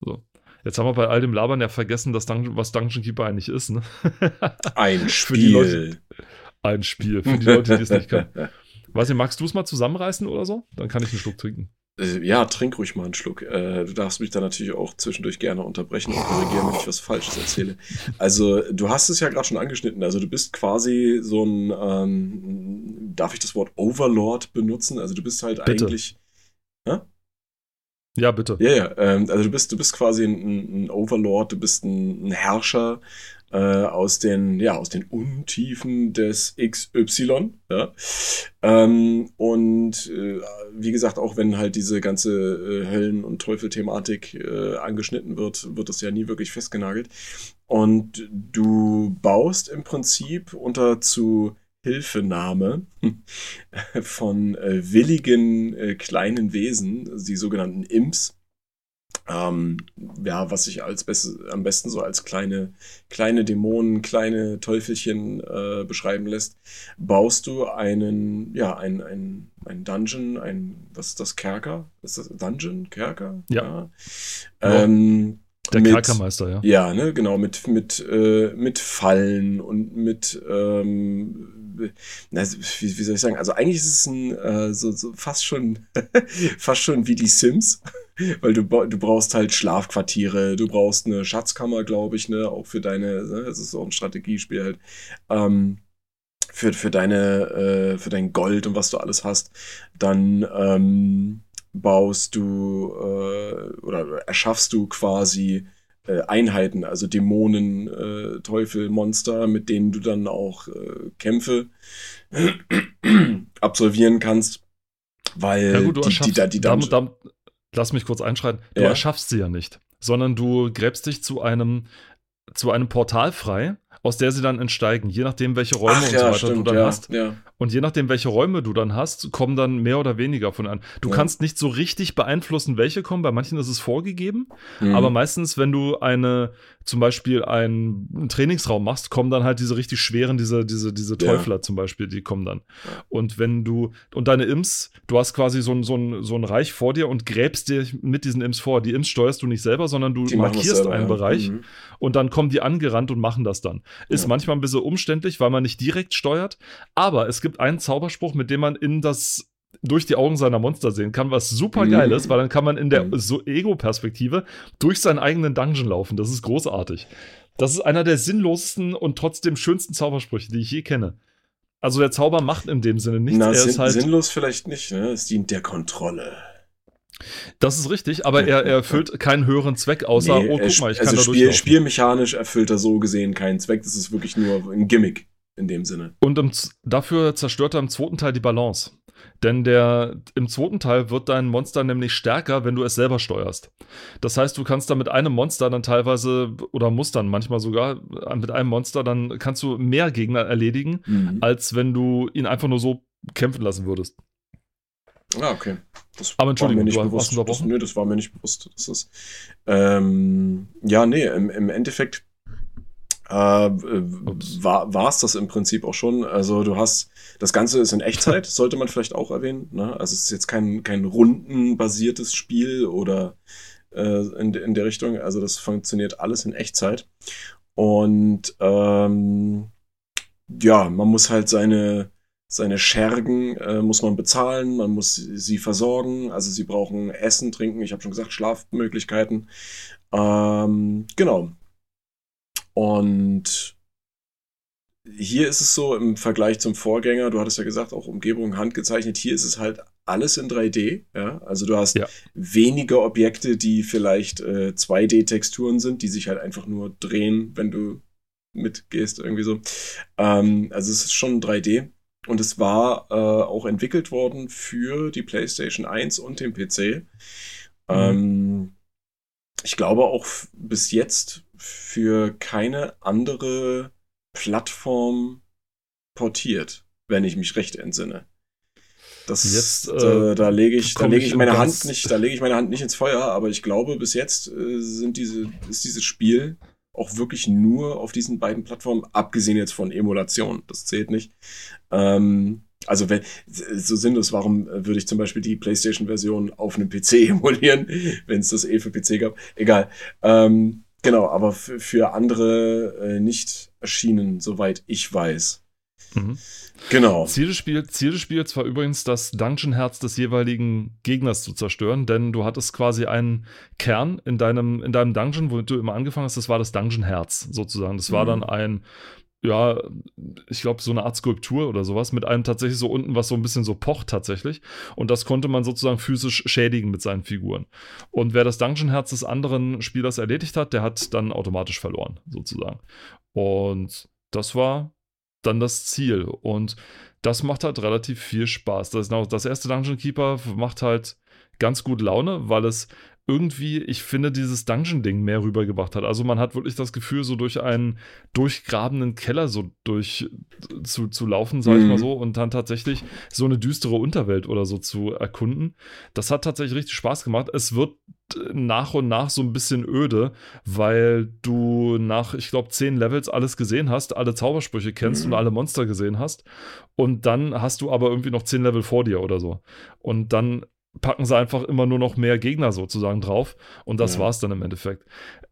So. Jetzt haben wir bei all dem Labern ja vergessen, dass Dungeon, was Dungeon Keeper eigentlich ist, ne? [laughs] Ein [laughs] Spiel. Leute, ein Spiel, für die Leute, die es nicht können. [laughs] Weiß nicht, magst du es mal zusammenreißen oder so? Dann kann ich einen Schluck trinken. Äh, ja, trink ruhig mal einen Schluck. Äh, du darfst mich da natürlich auch zwischendurch gerne unterbrechen und korrigieren, wenn ich was Falsches erzähle. Also, du hast es ja gerade schon angeschnitten. Also, du bist quasi so ein, ähm, darf ich das Wort Overlord benutzen? Also, du bist halt bitte. eigentlich. Hä? Ja, bitte. Ja, ja. Ähm, also, du bist, du bist quasi ein, ein Overlord, du bist ein, ein Herrscher äh, aus den, ja, aus den Untiefen des XY. Ja? Ähm, und äh, wie gesagt, auch wenn halt diese ganze äh, Höllen- und Teufel-Thematik äh, angeschnitten wird, wird das ja nie wirklich festgenagelt. Und du baust im Prinzip unter zu Hilfenahme [laughs] von äh, willigen äh, kleinen Wesen, die sogenannten Imps, ähm, ja, was sich als best, am besten so als kleine, kleine Dämonen, kleine Teufelchen äh, beschreiben lässt, baust du einen, ja, ein, ein, ein Dungeon, ein, was ist das, Kerker? Ist das Dungeon? Kerker? Ja. ja. Ähm, der mit, Kerkermeister, ja. Ja, ne, genau, mit, mit, äh, mit Fallen und mit, ähm, na, wie, wie, soll ich sagen, also eigentlich ist es ein, äh, so, so fast schon, [laughs] fast schon wie die Sims, weil du, du brauchst halt Schlafquartiere, du brauchst eine Schatzkammer, glaube ich, ne, auch für deine, ne, es ist auch ein Strategiespiel halt, ähm, für, für deine, äh, für dein Gold und was du alles hast, dann, ähm, baust du äh, oder erschaffst du quasi äh, Einheiten, also Dämonen, äh, Teufel, Monster, mit denen du dann auch äh, Kämpfe [clears throat] absolvieren kannst. Weil ja gut, die, die, die, die damit, damit, lass mich kurz einschreiten, du ja. erschaffst sie ja nicht, sondern du gräbst dich zu einem, zu einem Portal frei, aus der sie dann entsteigen, je nachdem, welche Räume Ach, und ja, so weiter stimmt, du dann ja, hast. Ja. Und je nachdem, welche Räume du dann hast, kommen dann mehr oder weniger von an. Du kannst nicht so richtig beeinflussen, welche kommen. Bei manchen ist es vorgegeben, mhm. aber meistens, wenn du eine, zum Beispiel einen Trainingsraum machst, kommen dann halt diese richtig schweren, diese, diese, diese Teufler zum Beispiel, die kommen dann. Und wenn du, und deine Imps, du hast quasi so ein, so ein, so ein Reich vor dir und gräbst dir mit diesen Imps vor. Die Imps steuerst du nicht selber, sondern du die markierst selber, einen. Bereich mhm. und dann kommen die angerannt und machen das dann. Ist ja. manchmal ein bisschen umständlich, weil man nicht direkt steuert, aber es gibt einen Zauberspruch, mit dem man in das durch die Augen seiner Monster sehen kann, was super geil mhm. ist, weil dann kann man in der mhm. so Ego-Perspektive durch seinen eigenen Dungeon laufen. Das ist großartig. Das ist einer der sinnlosesten und trotzdem schönsten Zaubersprüche, die ich je kenne. Also der Zauber macht in dem Sinne nichts. Na, er ist halt sinnlos vielleicht nicht, ne? Es dient der Kontrolle. Das ist richtig, aber er, er erfüllt keinen höheren Zweck, außer, nee, oh, guck mal, ich also kann da Spiel, Spielmechanisch erfüllt er so gesehen keinen Zweck. Das ist wirklich nur ein Gimmick in dem Sinne. Und im, dafür zerstört er im zweiten Teil die Balance. Denn der, im zweiten Teil wird dein Monster nämlich stärker, wenn du es selber steuerst. Das heißt, du kannst da mit einem Monster dann teilweise, oder musst dann manchmal sogar, mit einem Monster, dann kannst du mehr Gegner erledigen, mhm. als wenn du ihn einfach nur so kämpfen lassen würdest. Ah, okay. Das Aber Entschuldigung, war mir nicht bewusst. Das, nö, das war mir nicht bewusst. Das ist, ähm, ja, nee, im, im Endeffekt äh, war es das im Prinzip auch schon. Also du hast, das Ganze ist in Echtzeit, [laughs] sollte man vielleicht auch erwähnen. Ne? Also es ist jetzt kein, kein rundenbasiertes Spiel oder äh, in, in der Richtung. Also das funktioniert alles in Echtzeit. Und ähm, ja, man muss halt seine, seine Schergen äh, muss man bezahlen, man muss sie versorgen, also sie brauchen Essen, Trinken, ich habe schon gesagt, Schlafmöglichkeiten. Ähm, genau. Und hier ist es so im Vergleich zum Vorgänger, du hattest ja gesagt, auch Umgebung handgezeichnet, hier ist es halt alles in 3D, ja. Also du hast ja. wenige Objekte, die vielleicht äh, 2D-Texturen sind, die sich halt einfach nur drehen, wenn du mitgehst, irgendwie so. Ähm, also es ist schon 3D. Und es war äh, auch entwickelt worden für die PlayStation 1 und den PC. Mhm. Ähm, ich glaube auch bis jetzt für keine andere Plattform portiert, wenn ich mich recht entsinne. Das jetzt, äh, da lege ich, da lege ich meine Hand nicht, da lege ich meine Hand nicht ins Feuer, aber ich glaube, bis jetzt äh, sind diese, ist dieses Spiel auch wirklich nur auf diesen beiden Plattformen, abgesehen jetzt von Emulation, das zählt nicht. Ähm, also wenn so sinnlos, warum würde ich zum Beispiel die PlayStation-Version auf einem PC [laughs] emulieren, wenn es das eh für PC gab? Egal. Ähm, Genau, aber für andere äh, nicht erschienen, soweit ich weiß. Mhm. Genau. Ziel des, Spiel, Ziel des Spiels war übrigens, das Dungeon-Herz des jeweiligen Gegners zu zerstören, denn du hattest quasi einen Kern in deinem, in deinem Dungeon, wo du immer angefangen hast, das war das Dungeon-Herz sozusagen. Das war mhm. dann ein ja, ich glaube, so eine Art Skulptur oder sowas, mit einem tatsächlich so unten, was so ein bisschen so pocht tatsächlich. Und das konnte man sozusagen physisch schädigen mit seinen Figuren. Und wer das Dungeon-Herz des anderen Spielers erledigt hat, der hat dann automatisch verloren, sozusagen. Und das war dann das Ziel. Und das macht halt relativ viel Spaß. Das, das erste Dungeon Keeper macht halt ganz gut Laune, weil es irgendwie, ich finde, dieses Dungeon-Ding mehr rübergebracht hat. Also man hat wirklich das Gefühl, so durch einen durchgrabenen Keller so durch zu, zu laufen, sag ich mal Mhm. so, und dann tatsächlich so eine düstere Unterwelt oder so zu erkunden. Das hat tatsächlich richtig Spaß gemacht. Es wird äh, nach und nach so ein bisschen öde, weil du nach, ich glaube, zehn Levels alles gesehen hast, alle Zaubersprüche kennst Mhm. und alle Monster gesehen hast. Und dann hast du aber irgendwie noch zehn Level vor dir oder so. Und dann packen sie einfach immer nur noch mehr Gegner sozusagen drauf. Und das Ja. war's dann im Endeffekt.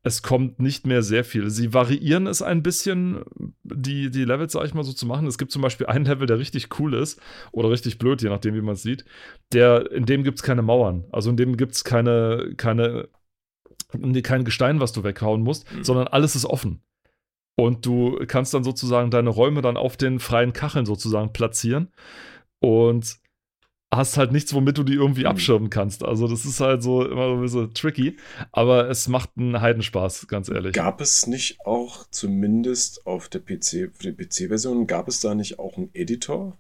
Es kommt nicht mehr sehr viel. Sie variieren es ein bisschen, die, die Levels, sag ich mal, so zu machen. Es gibt zum Beispiel einen Level, der richtig cool ist oder richtig blöd, je nachdem, wie man es sieht. Der, in dem gibt es keine Mauern. Also in dem gibt es keine, keine, kein Gestein, was du weghauen musst, Mhm. sondern alles ist offen. Und du kannst dann sozusagen deine Räume dann auf den freien Kacheln sozusagen platzieren. Und hast halt nichts, womit du die irgendwie Mhm. abschirmen kannst. Also das ist halt so immer so ein bisschen tricky, aber es macht einen Heidenspaß, ganz ehrlich. Gab es nicht auch, zumindest auf der PC, für die PC-Version, gab es da nicht auch einen Editor?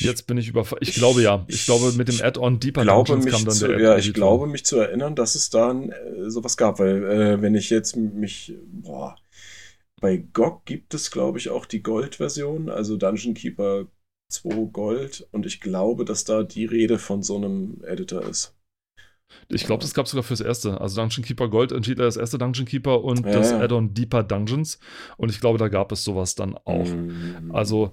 Jetzt bin ich überfallen. Ich, Ich- glaube ja. Ich, ich- glaube mit dem Add-on Deeper glaube mich kam dann zu, der ja, ich glaube mich zu erinnern, dass es da äh, sowas gab, weil äh, wenn ich jetzt mich, boah, bei GOG gibt es, glaube ich, auch die Gold-Version, also Dungeon Keeper 2 Gold und ich glaube, dass da die Rede von so einem Editor ist. Ich glaube, das gab es sogar fürs erste. Also Dungeon Keeper Gold entschied er das erste Dungeon Keeper und Ja, das ja. Add-on Deeper Dungeons. Und ich glaube, da gab es sowas dann auch. Mhm. Also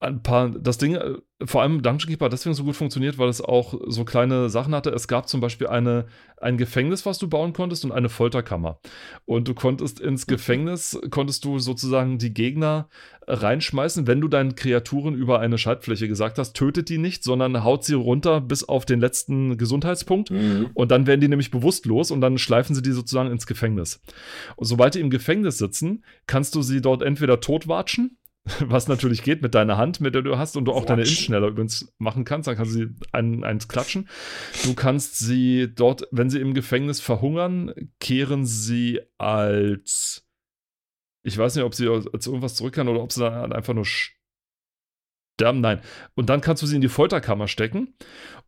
ein paar, das Ding, äh, vor allem Dungeon Keeper hat deswegen so gut funktioniert, weil es auch so kleine Sachen hatte. Es gab zum Beispiel eine, ein Gefängnis, was du bauen konntest und eine Folterkammer. Und du konntest ins Gefängnis, konntest du sozusagen die Gegner reinschmeißen, wenn du deinen Kreaturen über eine Schaltfläche gesagt hast, tötet die nicht, sondern haut sie runter bis auf den letzten Gesundheitspunkt. Mhm. Und dann werden die nämlich bewusstlos und dann schleifen sie die sozusagen ins Gefängnis. Und sobald die im Gefängnis sitzen, kannst du sie dort entweder totwatschen, [laughs] was natürlich geht mit deiner Hand, mit der du hast und du auch deine Watschen. Ins schneller übrigens machen kannst, dann kannst du sie ein, eins klatschen. Du kannst sie dort, wenn sie im Gefängnis verhungern, kehren sie als ich weiß nicht, ob sie als irgendwas zurückkehren oder ob sie dann einfach nur sterben. Nein. Und dann kannst du sie in die Folterkammer stecken.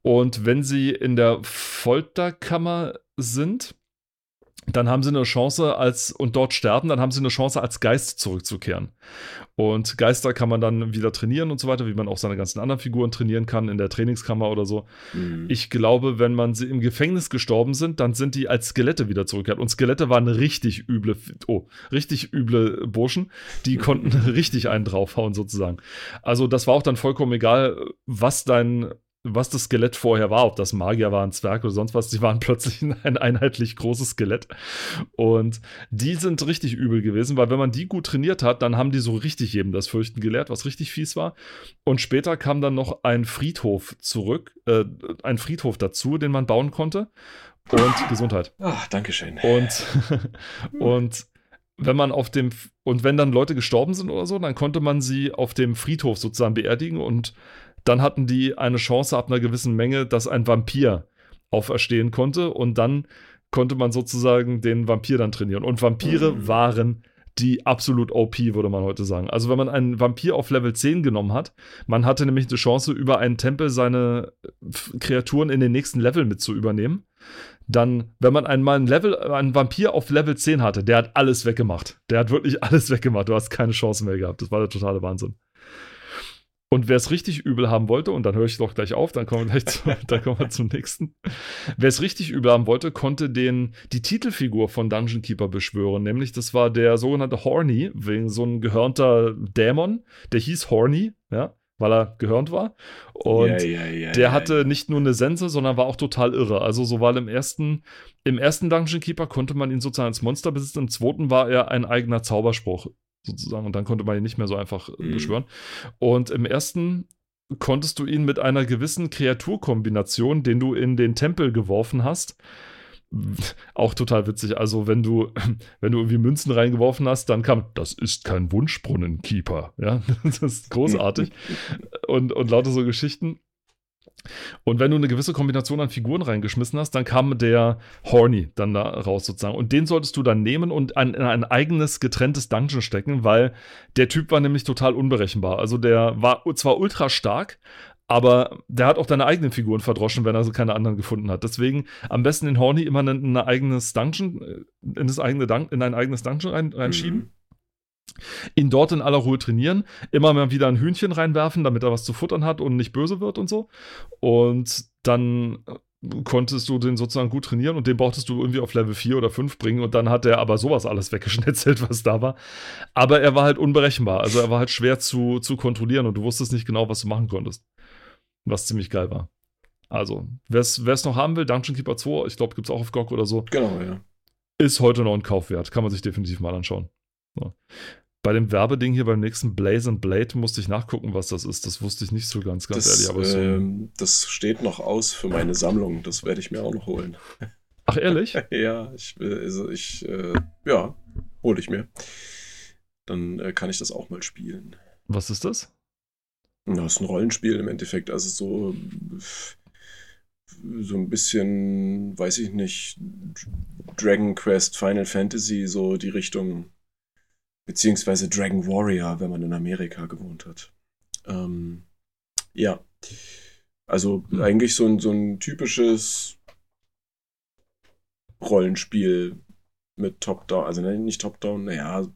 Und wenn sie in der Folterkammer sind, dann haben sie eine Chance als und dort sterben, dann haben sie eine Chance als Geist zurückzukehren. Und Geister kann man dann wieder trainieren und so weiter, wie man auch seine ganzen anderen Figuren trainieren kann in der Trainingskammer oder so. Mhm. Ich glaube, wenn man sie im Gefängnis gestorben sind, dann sind die als Skelette wieder zurückgekehrt. Und Skelette waren richtig üble, oh, richtig üble Burschen. Die konnten [laughs] richtig einen draufhauen sozusagen. Also das war auch dann vollkommen egal, was dein was das Skelett vorher war, ob das Magier war, ein Zwerg oder sonst was, die waren [laughs] plötzlich ein einheitlich großes Skelett. Und die sind richtig übel gewesen, weil wenn man die gut trainiert hat, dann haben die so richtig jedem das Fürchten gelehrt, was richtig fies war. Und später kam dann noch ein Friedhof zurück, äh, ein Friedhof dazu, den man bauen konnte. Und Gesundheit. Ach, Dankeschön. Und, [laughs] und wenn man auf dem, und wenn dann Leute gestorben sind oder so, dann konnte man sie auf dem Friedhof sozusagen beerdigen und dann hatten die eine Chance ab einer gewissen Menge, dass ein Vampir auferstehen konnte und dann konnte man sozusagen den Vampir dann trainieren. Und Vampire Mhm. waren die absolut OP, würde man heute sagen. Also wenn man einen Vampir auf Level 10 genommen hat, man hatte nämlich eine Chance, über einen Tempel seine F- Kreaturen in den nächsten Level mit zu übernehmen. Dann, wenn man einmal einen, Level, einen Vampir auf Level 10 hatte, der hat alles weggemacht. Der hat wirklich [laughs] alles weggemacht. Du hast keine Chance mehr gehabt. Das war der totale Wahnsinn. Und wer es richtig übel haben wollte, und dann höre ich doch gleich auf, dann kommen wir gleich zu, [laughs] dann kommen wir zum nächsten. Wer es richtig übel haben wollte, konnte den, die Titelfigur von Dungeon Keeper beschwören. Nämlich, das war der sogenannte Horny, wegen so ein gehörnter Dämon. Der hieß Horny, ja, weil er gehörnt war. Und Ja, ja, ja, der hatte nicht nur eine Sense, sondern war auch total irre. Also so war im ersten, im ersten Dungeon Keeper konnte man ihn sozusagen als Monster besitzen, im zweiten war er ein eigener Zauberspruch sozusagen und dann konnte man ihn nicht mehr so einfach äh, Mhm. beschwören. Und im ersten konntest du ihn mit einer gewissen Kreaturkombination, den du in den Tempel geworfen hast, [laughs] auch total witzig. Also, wenn du, [laughs] wenn du irgendwie Münzen reingeworfen hast, dann kam, das ist kein Wunschbrunnen-Keeper. Ja, [laughs] das ist großartig. und, und lauter so Geschichten. Und wenn du eine gewisse Kombination an Figuren reingeschmissen hast, dann kam der Horny dann da raus sozusagen. Und den solltest du dann nehmen und an, in ein eigenes getrenntes Dungeon stecken, weil der Typ war nämlich total unberechenbar. Also der war zwar ultra stark, Aber der hat auch deine eigenen Figuren verdroschen, wenn er so keine anderen gefunden hat. Deswegen am besten den Horny immer in ein eigenes Dungeon, äh, in, das eigene Dun in ein eigenes Dungeon rein, reinschieben. Mhm ihn dort in aller Ruhe trainieren, immer mal wieder ein Hühnchen reinwerfen, damit er was zu futtern hat und nicht böse wird und so. Und dann konntest du den sozusagen gut trainieren und den brauchtest du irgendwie auf Level 4 oder 5 bringen und dann hat er aber sowas alles [laughs] weggeschnetzelt, was da war. Aber er war halt unberechenbar, also er war halt schwer zu, zu kontrollieren und du wusstest nicht genau, was du machen konntest. Was ziemlich geil war. Also, wer es noch haben will, Dungeon Keeper 2, ich glaube, gibt es auch auf GOG oder so. Genau, ja. Ist heute noch ein Kaufwert, kann man sich definitiv mal anschauen. So. Bei dem Werbeding hier beim nächsten Blaze and Blade musste ich nachgucken, was das ist. Das wusste ich nicht so ganz, ganz das, ehrlich. Aber so ähm, das steht noch aus für meine Sammlung. Das werde ich mir auch noch holen. Ach, ehrlich? [laughs] ja, ich, also ich, äh, ja, hole ich mir. Dann äh, kann ich das auch mal spielen. Was ist das? Das ist ein Rollenspiel im Endeffekt. Also so, so ein bisschen, weiß ich nicht, Dragon Quest, Final Fantasy, so die Richtung beziehungsweise Dragon Warrior, wenn man in Amerika gewohnt hat. Ähm, ja, also mhm. eigentlich so ein, so ein typisches Rollenspiel mit Top-Down, also nicht Top-Down, naja,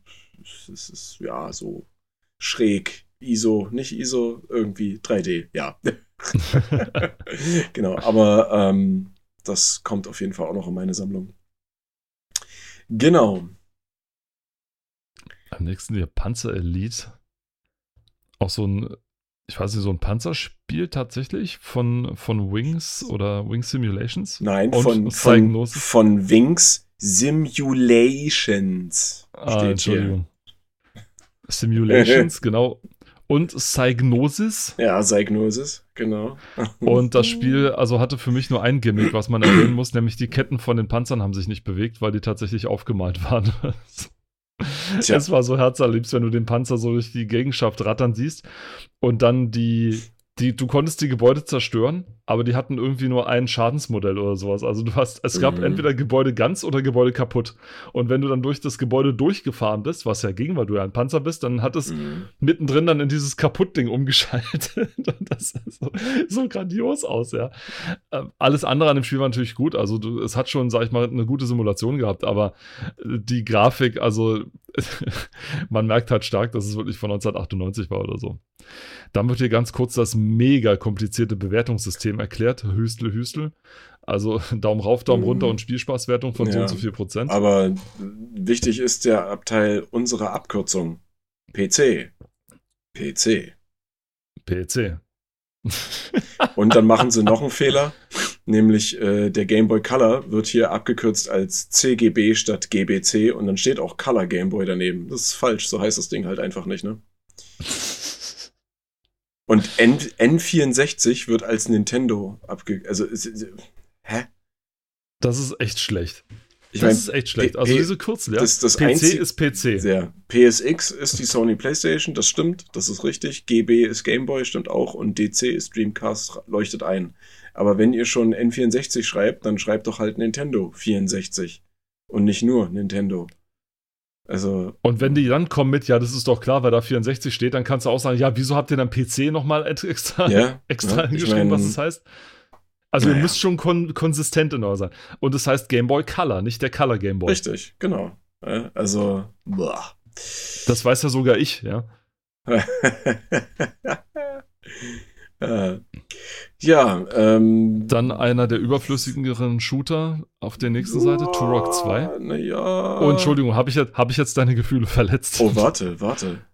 es ist ja so schräg, ISO, nicht ISO, irgendwie 3D, ja. [laughs] [laughs] genau, aber ähm, das kommt auf jeden Fall auch noch in meine Sammlung. Genau. Am nächsten hier Panzer Elite. Auch so ein, ich weiß nicht, so ein Panzerspiel tatsächlich von, von Wings oder Wings Simulations? Nein, von, von, von Wings Simulations. Ah, Entschuldigung. Hier. Simulations, [laughs] genau. Und Psygnosis. Ja, Psygnosis, genau. Und das [laughs] Spiel, also hatte für mich nur ein Gimmick, was man erwähnen muss, nämlich die Ketten von den Panzern haben sich nicht bewegt, weil die tatsächlich aufgemalt [laughs] waren. Tja. Es war so herzerliebst, wenn du den Panzer so durch die Gegenschaft rattern siehst und dann die, die, du konntest die Gebäude zerstören aber die hatten irgendwie nur ein Schadensmodell oder sowas. Also du hast, es gab mhm. entweder Gebäude ganz oder Gebäude kaputt. Und wenn du dann durch das Gebäude durchgefahren bist, was ja ging, weil du ja ein Panzer bist, dann hat es mhm. mittendrin dann in dieses Kaputtding umgeschaltet. [laughs] Und das sah so, so grandios aus, ja. Ähm, alles andere an dem Spiel war natürlich gut. Also du, es hat schon, sag ich mal, eine gute Simulation gehabt, aber die Grafik, also [laughs] man merkt halt stark, dass es wirklich von 1998 war oder so. Dann wird hier ganz kurz das mega komplizierte Bewertungssystem System erklärt. Hüstel, Hüstel. Also [laughs] Daumen rauf, Daumen mhm. runter und Spielspaßwertung von ja, so und so viel Prozent. Aber wichtig ist der Abteil unserer Abkürzung. PC. PC. PC. [laughs] und dann machen sie noch einen Fehler, nämlich äh, der Game Boy Color wird hier abgekürzt als CGB statt GBC und dann steht auch Color Game Boy daneben. Das ist falsch, so heißt das Ding halt einfach nicht, ne? [laughs] Und N N64 wird als Nintendo abge... Also, hä? Das ist echt schlecht. Ich das mein, ist echt schlecht. also diese Kürzel, ja. Das, das PC Einzig ist PC. Sehr. PSX ist die Sony PlayStation, das stimmt, das ist richtig. GB ist Game Boy, stimmt auch. Und DC ist Dreamcast, leuchtet ein. Aber wenn ihr schon N64 schreibt, dann schreibt doch halt Nintendo 64. Und nicht nur Nintendo. Also. Und wenn die dann kommen mit, ja, das ist doch klar, weil da 64 steht, dann kannst du auch sagen, ja, wieso habt ihr dann PC nochmal extra, ja, [laughs] extra ja, geschrieben, was das heißt? Also naja. ihr müsst schon kon konsistent in euer sein. Und das heißt Game Boy Color, nicht der Color Game Boy. Richtig, genau. Also, boah. Das weiß ja sogar ich, ja. [laughs] Äh, ja, ähm. Dann einer der überflüssigeren Shooter auf der nächsten Seite, Turok 2. Naja. Oh, Entschuldigung, habe ich, hab ich jetzt deine Gefühle [laughs] verletzt? Oh, warte, warte.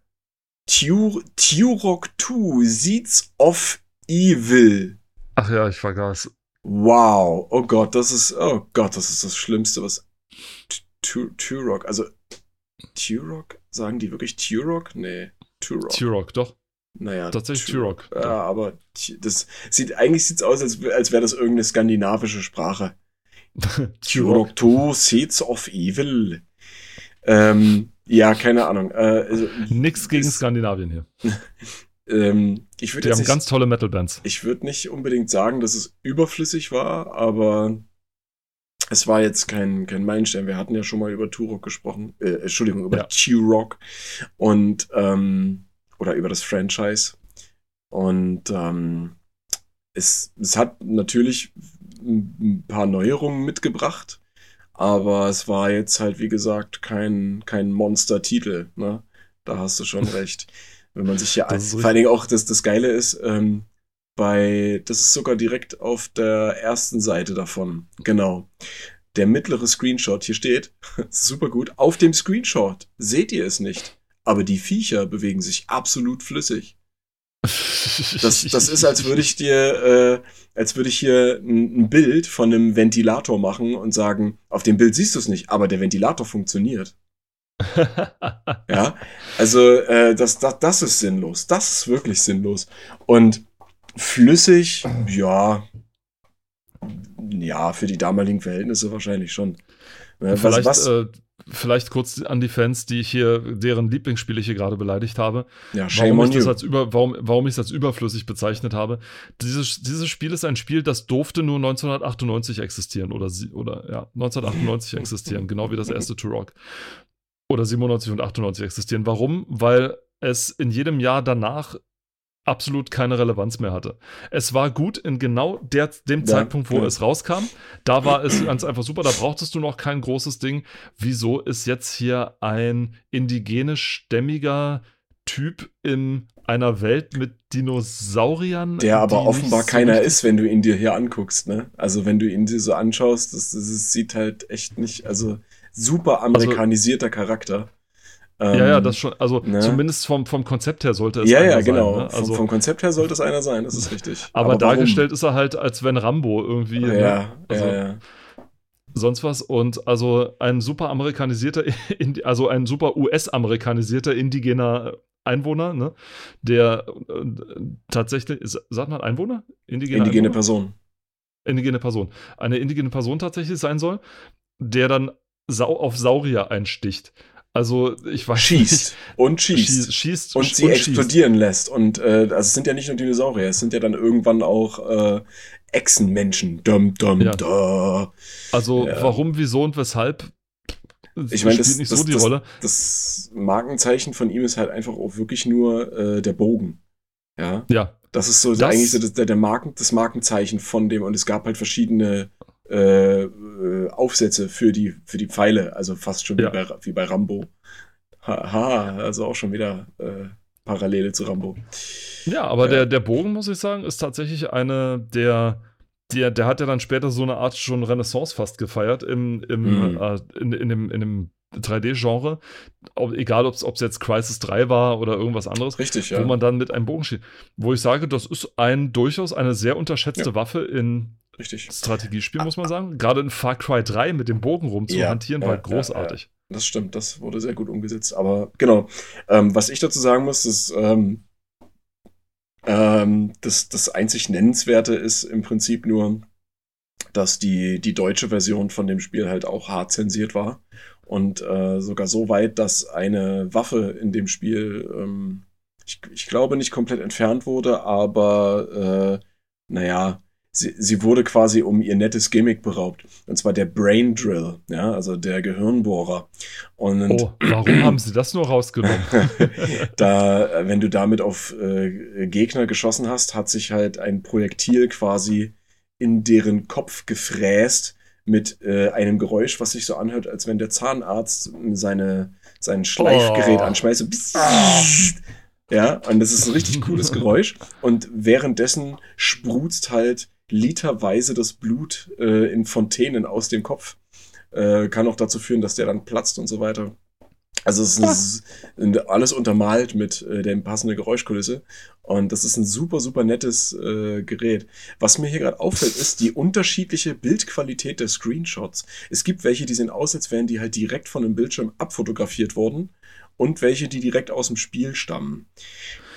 Tur Turok 2, Seeds of Evil. Ach ja, ich vergaß. Wow, oh Gott, das ist, oh Gott, das ist das Schlimmste, was. Turok, also. Turok? Sagen die wirklich Turok? Nee, Turok. Turok, doch. Naja, tatsächlich Turok. Ja, aber das sieht eigentlich sieht's aus, als, als wäre das irgendeine skandinavische Sprache. [laughs] Turok 2 Seeds of Evil. Ähm, ja, keine Ahnung. Äh, also, Nix gegen ist, Skandinavien hier. [laughs] ähm, ich Die haben nicht, ganz tolle Metal-Bands. Ich würde nicht unbedingt sagen, dass es überflüssig war, aber es war jetzt kein, kein Meilenstein. Wir hatten ja schon mal über Turok gesprochen. Äh, Entschuldigung, über ja. Turok. Und ähm, oder über das Franchise. Und ähm, es, es hat natürlich ein paar Neuerungen mitgebracht, aber es war jetzt halt, wie gesagt, kein, kein Monster-Titel. Ne? Da hast du schon [laughs] recht. Wenn man sich hier, ein, vor allen Dingen auch, das, das Geile ist, ähm, bei, das ist sogar direkt auf der ersten Seite davon. Genau. Der mittlere Screenshot hier steht, [laughs] super gut, auf dem Screenshot seht ihr es nicht, aber die Viecher bewegen sich absolut flüssig. Das, das ist, als würde ich dir, äh, als würde ich hier ein, ein, Bild von einem Ventilator machen und sagen, auf dem Bild siehst du es nicht, aber der Ventilator funktioniert. [laughs] ja, also äh, das, das, das ist sinnlos. Das ist wirklich sinnlos. Und flüssig, ja, ja, für die damaligen Verhältnisse wahrscheinlich schon. Ne, Vielleicht, was, was? Äh, vielleicht kurz an die Fans, die ich hier, deren Lieblingsspiele ich hier gerade beleidigt habe. Ja, warum, ich das als über, warum, warum ich es als überflüssig bezeichnet habe. Dieses, dieses Spiel ist ein Spiel, das durfte nur 1998 existieren oder, oder ja, 1998 existieren, genau wie das erste Turok. Oder 97 und 98 existieren. Warum? Weil es in jedem Jahr danach absolut keine Relevanz mehr hatte. Es war gut in genau der, dem ja, Zeitpunkt, wo ja. es rauskam. Da war es ganz einfach super. Da brauchtest du noch kein großes Ding. Wieso ist jetzt hier ein indigenisch-stämmiger Typ in einer Welt mit Dinosauriern? Der aber offenbar so keiner ist, wenn du ihn dir hier anguckst. Ne? Also wenn du ihn dir so anschaust, das, das sieht halt echt nicht, also super also amerikanisierter also, Charakter. Ähm, ja, ja, das schon. Also ne? zumindest vom, vom Konzept her sollte es ja, einer ja, genau. sein. Ne? Also, vom, vom, Konzept her sollte es einer sein, das ist richtig. [laughs] Aber, aber dargestellt ist er halt, als wenn Rambo irgendwie. Ja, ne? also, ja, ja. Sonst was. Und also ein super amerikanisierter, [laughs] also ein super US-amerikanisierter indigener Einwohner, ne? Der äh, tatsächlich, sagt man Einwohner? Indigene, indigene Einwohner? Person. Indigene Person. Eine indigene Person tatsächlich sein soll, der dann Sau auf Saurier einsticht. Also ich weiß schießt nicht. und schießt, schießt und sie und explodieren schießt. lässt und äh, also es sind ja nicht nur Dinosaurier, es sind ja dann irgendwann auch äh, Echsenmenschen. Dum, dum, ja. da. Also ja. warum, wieso und weshalb? Ich meine, das, nicht das, so die das, Rolle. Das Markenzeichen von ihm ist halt einfach auch wirklich nur äh, der Bogen. Ja. Ja. Das ist so das, eigentlich so der, der Marken, das Markenzeichen von dem und es gab halt verschiedene äh, äh, Aufsätze für die, für die Pfeile, also fast schon ja. wie, bei, wie bei Rambo. Haha, also auch schon wieder äh, Parallele zu Rambo. Ja, aber äh, der, der Bogen, muss ich sagen, ist tatsächlich eine der. Der, der hat ja dann später so eine Art schon Renaissance fast gefeiert im, im, mhm. äh, in, in, dem, in dem 3D-Genre, egal ob es jetzt Crisis 3 war oder irgendwas anderes, Richtig, ja. wo man dann mit einem Bogen steht. Wo ich sage, das ist ein durchaus eine sehr unterschätzte ja. Waffe in Richtig. Strategiespiel, muss man sagen. Gerade in Far Cry 3 mit dem Bogen rumzuhantieren, ja, war ja, großartig. Ja, das stimmt, das wurde sehr gut umgesetzt. Aber genau, ähm, was ich dazu sagen muss, ist, ähm, ähm, das, das einzig Nennenswerte ist im Prinzip nur, dass die, die deutsche Version von dem Spiel halt auch hart zensiert war. Und äh, sogar so weit, dass eine Waffe in dem Spiel, ähm, ich, ich glaube, nicht komplett entfernt wurde, aber äh, naja, sie, sie wurde quasi um ihr nettes Gimmick beraubt. Und zwar der Brain Drill, ja, also der Gehirnbohrer. Und oh, warum haben sie das nur rausgenommen? [laughs] da, wenn du damit auf äh, Gegner geschossen hast, hat sich halt ein Projektil quasi in deren Kopf gefräst mit äh, einem Geräusch, was sich so anhört, als wenn der Zahnarzt seine, sein Schleifgerät oh. anschmeißt. Ja, und das ist ein richtig cooles Geräusch. Und währenddessen sprutzt halt literweise das Blut äh, in Fontänen aus dem Kopf. Äh, kann auch dazu führen, dass der dann platzt und so weiter. Also es ist ein, alles untermalt mit äh, der passenden Geräuschkulisse. Und das ist ein super, super nettes äh, Gerät. Was mir hier gerade auffällt, ist die unterschiedliche Bildqualität der Screenshots. Es gibt welche, die sehen aus, als wären die halt direkt von dem Bildschirm abfotografiert worden. Und welche, die direkt aus dem Spiel stammen.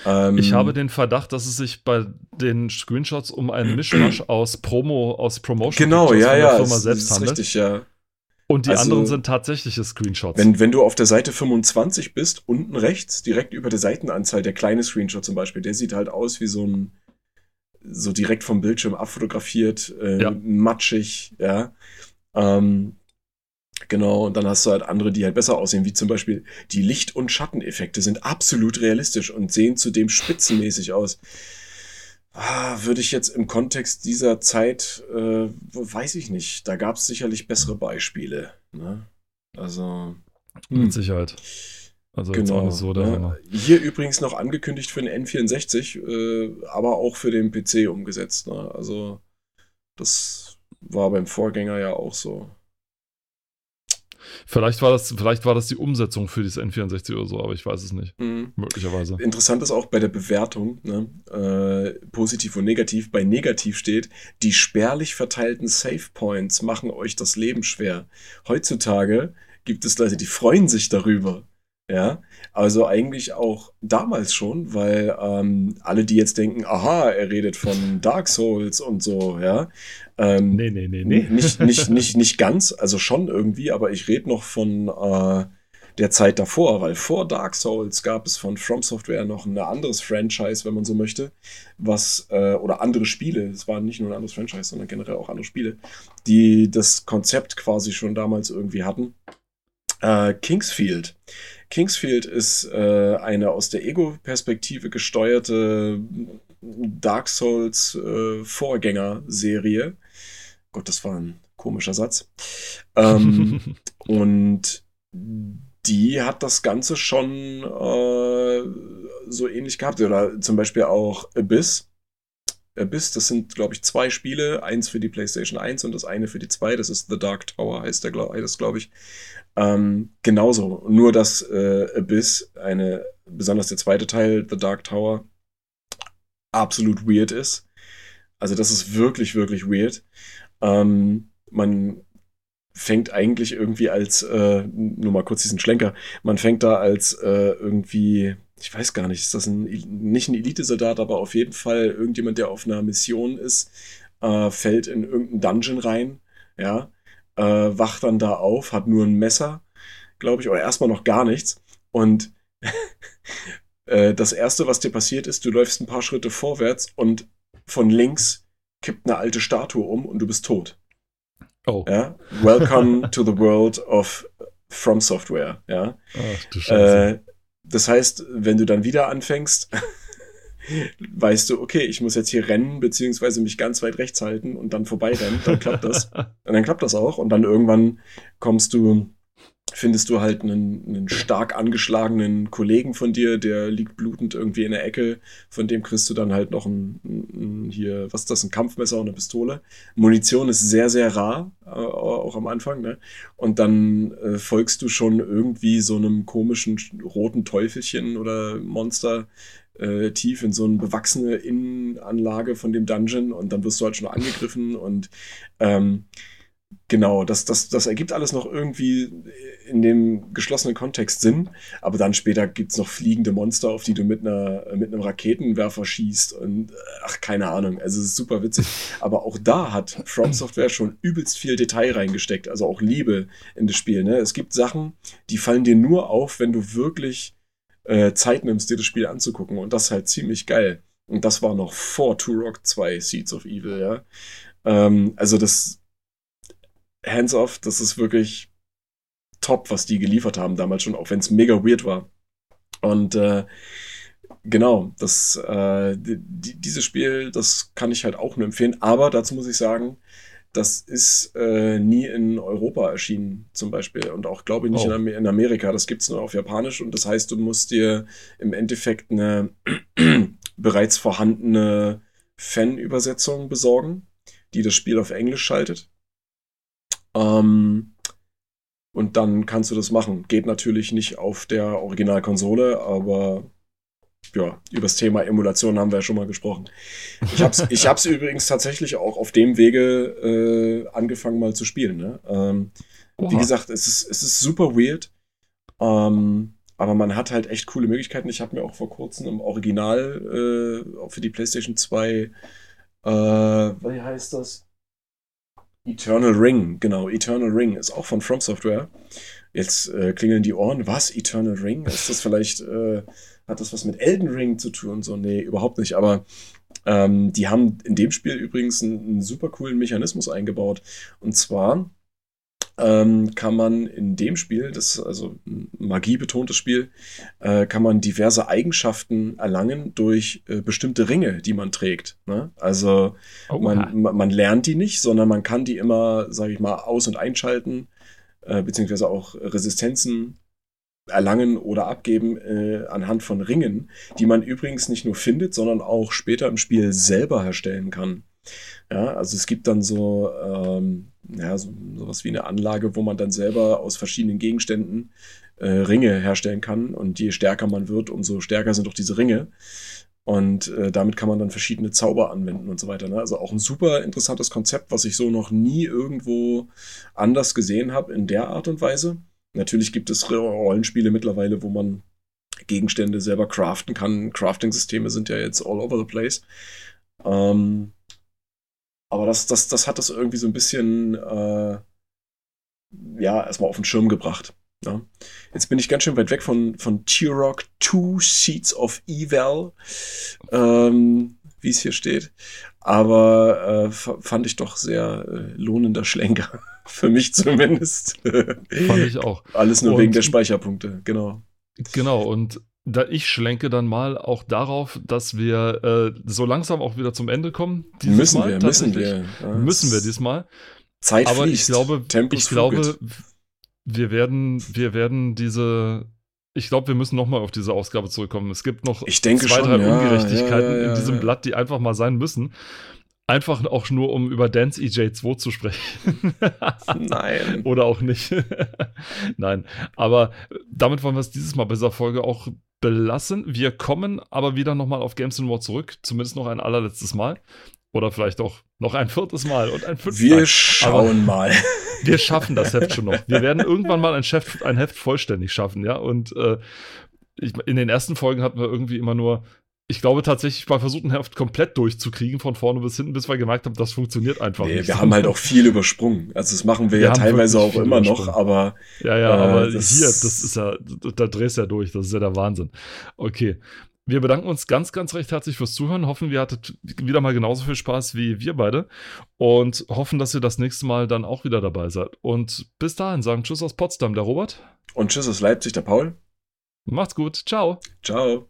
Ähm, ich habe den Verdacht, dass es sich bei den Screenshots um einen Mischmasch [clears throat] aus Promo, aus Promotion genau, ja, von der ja, Firma selbst handelt. Richtig, ja. Und die also, anderen sind tatsächliche Screenshots. Wenn, wenn du auf der Seite 25 bist, unten rechts, direkt über der Seitenanzahl, der kleine Screenshot zum Beispiel, der sieht halt aus wie so ein, so direkt vom Bildschirm abfotografiert, äh, ja. matschig, ja. Ähm, Genau, und dann hast du halt andere, die halt besser aussehen, wie zum Beispiel die Licht- und Schatteneffekte sind absolut realistisch und sehen zudem spitzenmäßig aus. Ah, würde ich jetzt im Kontext dieser Zeit, äh, weiß ich nicht. Da gab es sicherlich bessere Beispiele. Ne? Also. Mit hm. Sicherheit. Also genau. so ne? Hier übrigens noch angekündigt für den N64, äh, aber auch für den PC umgesetzt. Ne? Also das war beim Vorgänger ja auch so. Vielleicht war das, vielleicht war das die Umsetzung für dieses N64 oder so, aber ich weiß es nicht. Mhm. Möglicherweise. Interessant ist auch bei der Bewertung, ne? äh, positiv und negativ. Bei negativ steht, die spärlich verteilten Save Points machen euch das Leben schwer. Heutzutage gibt es Leute, die freuen sich darüber. Ja, also eigentlich auch damals schon, weil ähm, alle, die jetzt denken, aha, er redet von Dark Souls und so, ja. Ähm, nee, nee, nee, nee. Nicht, [laughs] nicht, nicht, nicht ganz, also schon irgendwie, aber ich rede noch von äh, der Zeit davor, weil vor Dark Souls gab es von From Software noch ein anderes Franchise, wenn man so möchte, was, äh, oder andere Spiele, es war nicht nur ein anderes Franchise, sondern generell auch andere Spiele, die das Konzept quasi schon damals irgendwie hatten. Äh, Kingsfield Kingsfield ist äh, eine aus der Ego-Perspektive gesteuerte Dark Souls äh, Vorgängerserie. Gott, das war ein komischer Satz. Ähm, [laughs] und die hat das Ganze schon äh, so ähnlich gehabt. Oder zum Beispiel auch Abyss. Abyss, das sind, glaube ich, zwei Spiele. Eins für die PlayStation 1 und das eine für die 2. Das ist The Dark Tower, heißt der, das, glaube ich. Ähm, genauso. Nur, dass äh, Abyss, eine, besonders der zweite Teil, The Dark Tower, absolut weird ist. Also, das ist wirklich, wirklich weird. Ähm, man fängt eigentlich irgendwie als, äh, nur mal kurz diesen Schlenker, man fängt da als äh, irgendwie, ich weiß gar nicht, ist das ein, nicht ein Elitesoldat, aber auf jeden Fall irgendjemand, der auf einer Mission ist, äh, fällt in irgendeinen Dungeon rein, ja, äh, wacht dann da auf, hat nur ein Messer, glaube ich, oder erstmal noch gar nichts. Und [laughs] äh, das Erste, was dir passiert ist, du läufst ein paar Schritte vorwärts und von links kippt eine alte Statue um und du bist tot. Oh. Ja? Welcome [laughs] to the world of From Software. Ja? Ach, du Scheiße. Äh, das heißt, wenn du dann wieder anfängst, [laughs] weißt du, okay, ich muss jetzt hier rennen, beziehungsweise mich ganz weit rechts halten und dann vorbeirennen, dann klappt das. [laughs] und dann klappt das auch. Und dann irgendwann kommst du findest du halt einen, einen, stark angeschlagenen Kollegen von dir, der liegt blutend irgendwie in der Ecke. Von dem kriegst du dann halt noch ein, ein hier, was ist das, ein Kampfmesser und eine Pistole. Munition ist sehr, sehr rar, äh, auch am Anfang, ne? Und dann äh, folgst du schon irgendwie so einem komischen roten Teufelchen oder Monster äh, tief in so eine bewachsene Innenanlage von dem Dungeon und dann wirst du halt schon angegriffen und ähm, Genau, das, das, das ergibt alles noch irgendwie in dem geschlossenen Kontext Sinn, aber dann später gibt es noch fliegende Monster, auf die du mit, einer, mit einem Raketenwerfer schießt und ach, keine Ahnung, also es ist super witzig. Aber auch da hat From Software schon übelst viel Detail reingesteckt, also auch Liebe in das Spiel. Ne? Es gibt Sachen, die fallen dir nur auf, wenn du wirklich äh, Zeit nimmst, dir das Spiel anzugucken und das ist halt ziemlich geil. Und das war noch vor Turok 2 Seeds of Evil, ja. Ähm, also das hands-off, das ist wirklich top, was die geliefert haben damals schon, auch wenn es mega weird war. Und äh, genau, das, äh, die, dieses Spiel, das kann ich halt auch nur empfehlen. Aber dazu muss ich sagen, das ist äh, nie in Europa erschienen, zum Beispiel. Und auch, glaube ich, nicht oh. in, in, Amerika. Das gibt es nur auf Japanisch. Und das heißt, du musst dir im Endeffekt eine [clears throat] bereits vorhandene Fan-Übersetzung besorgen, die das Spiel auf Englisch schaltet. Ähm, und dann kannst du das machen. Geht natürlich nicht auf der Originalkonsole, aber ja, über das Thema Emulation haben wir ja schon mal gesprochen. Ich habe es ich hab's [laughs] übrigens tatsächlich auch auf dem Wege äh, angefangen mal zu spielen. Ne? Ähm, wie gesagt, es ist, es ist super weird. Ähm, aber man hat halt echt coole Möglichkeiten. Ich habe mir auch vor kurzem im Original äh, für die PlayStation 2, äh, wie heißt das? Eternal Ring, genau. Eternal Ring ist auch von From Software. Jetzt äh, klingeln die Ohren. Was? Eternal Ring? Ist das vielleicht, äh, hat das was mit Elden Ring zu tun? So, nee, überhaupt nicht. Aber ähm, die haben in dem Spiel übrigens einen, einen super coolen Mechanismus eingebaut. Und zwar ähm, kann man in dem Spiel, das ist also ein magiebetontes Spiel, äh, kann man diverse Eigenschaften erlangen durch äh, bestimmte Ringe, die man trägt. Ne? Also Oh, man, man man lernt die nicht, sondern man kann die immer, sage ich mal, aus- und einschalten, äh, beziehungsweise auch Resistenzen erlangen oder abgeben äh, anhand von Ringen, die man übrigens nicht nur findet, sondern auch später im Spiel selber herstellen kann. Ja, also es gibt dann so, ähm, ja, so sowas wie eine Anlage, wo man dann selber aus verschiedenen Gegenständen äh, Ringe herstellen kann. Und je stärker man wird, umso stärker sind auch diese Ringe. Und äh, damit kann man dann verschiedene Zauber anwenden und so weiter. Ne? Also auch ein super interessantes Konzept, was ich so noch nie irgendwo anders gesehen habe in der Art und Weise. Natürlich gibt es Rollenspiele mittlerweile, wo man Gegenstände selber craften kann. Crafting-Systeme sind ja jetzt all over the place. Ähm, aber das, das, das hat das irgendwie so ein bisschen, äh, ja, erstmal auf den Schirm gebracht. Ja. Jetzt bin ich ganz schön weit weg von, von T-Rock Two Seats of Eval, ähm, wie es hier steht. Aber äh, fand ich doch sehr äh, lohnender Schlenker. Für mich zumindest. Fand ich auch. Alles nur Und- wegen der Speicherpunkte, genau. Genau, und da ich schlenke dann mal auch darauf, dass wir äh, so langsam auch wieder zum Ende kommen. müssen Mal, wir, müssen wir. Ja, Müssen wir es- diesmal. Zeit Aber fließt. ich glaube, Tempus ich glaube, wir werden, wir werden diese. Ich glaube, wir müssen nochmal auf diese Ausgabe zurückkommen. Es gibt noch zwei, schon, drei ja, Ungerechtigkeiten ja, ja, in diesem. Blatt, die einfach mal sein müssen. Einfach auch nur, um über Dance EJ2 zu sprechen. [laughs] Nein. [laughs] Oder auch nicht. [laughs] Nein. Aber damit wollen wir es dieses Mal bei dieser Folge auch belassen. Wir kommen aber wieder nochmal auf Games More zurück. Zumindest noch ein allerletztes Mal. Oder vielleicht auch noch ein viertes Mal und ein fünftes Wir Mal. schauen mal. Wir schaffen das Heft schon noch. Wir werden irgendwann mal ein, Chef, ein Heft vollständig schaffen, ja. Und äh, ich, in den ersten Folgen hatten wir irgendwie immer nur, ich glaube tatsächlich mal versucht, ein Heft komplett durchzukriegen, von vorne bis hinten, bis wir gemerkt haben, das funktioniert einfach Nee, nicht. wir haben halt auch viel übersprungen. Also das machen wir, Wir ja teilweise auch immer noch, aber Ja, ja, Äh, aber das- hier, das ist ja, da, da drehst du ja durch, das ist ja der Wahnsinn. Okay. Wir bedanken uns ganz, ganz recht herzlich fürs Zuhören. Hoffen, ihr hattet wieder mal genauso viel Spaß wie wir beide. Und hoffen, dass ihr das nächste Mal dann auch wieder dabei seid. Und bis dahin sagen Tschüss aus Potsdam, der Robert. und tschüss aus Leipzig, der Paul. Macht's gut. Ciao. Ciao.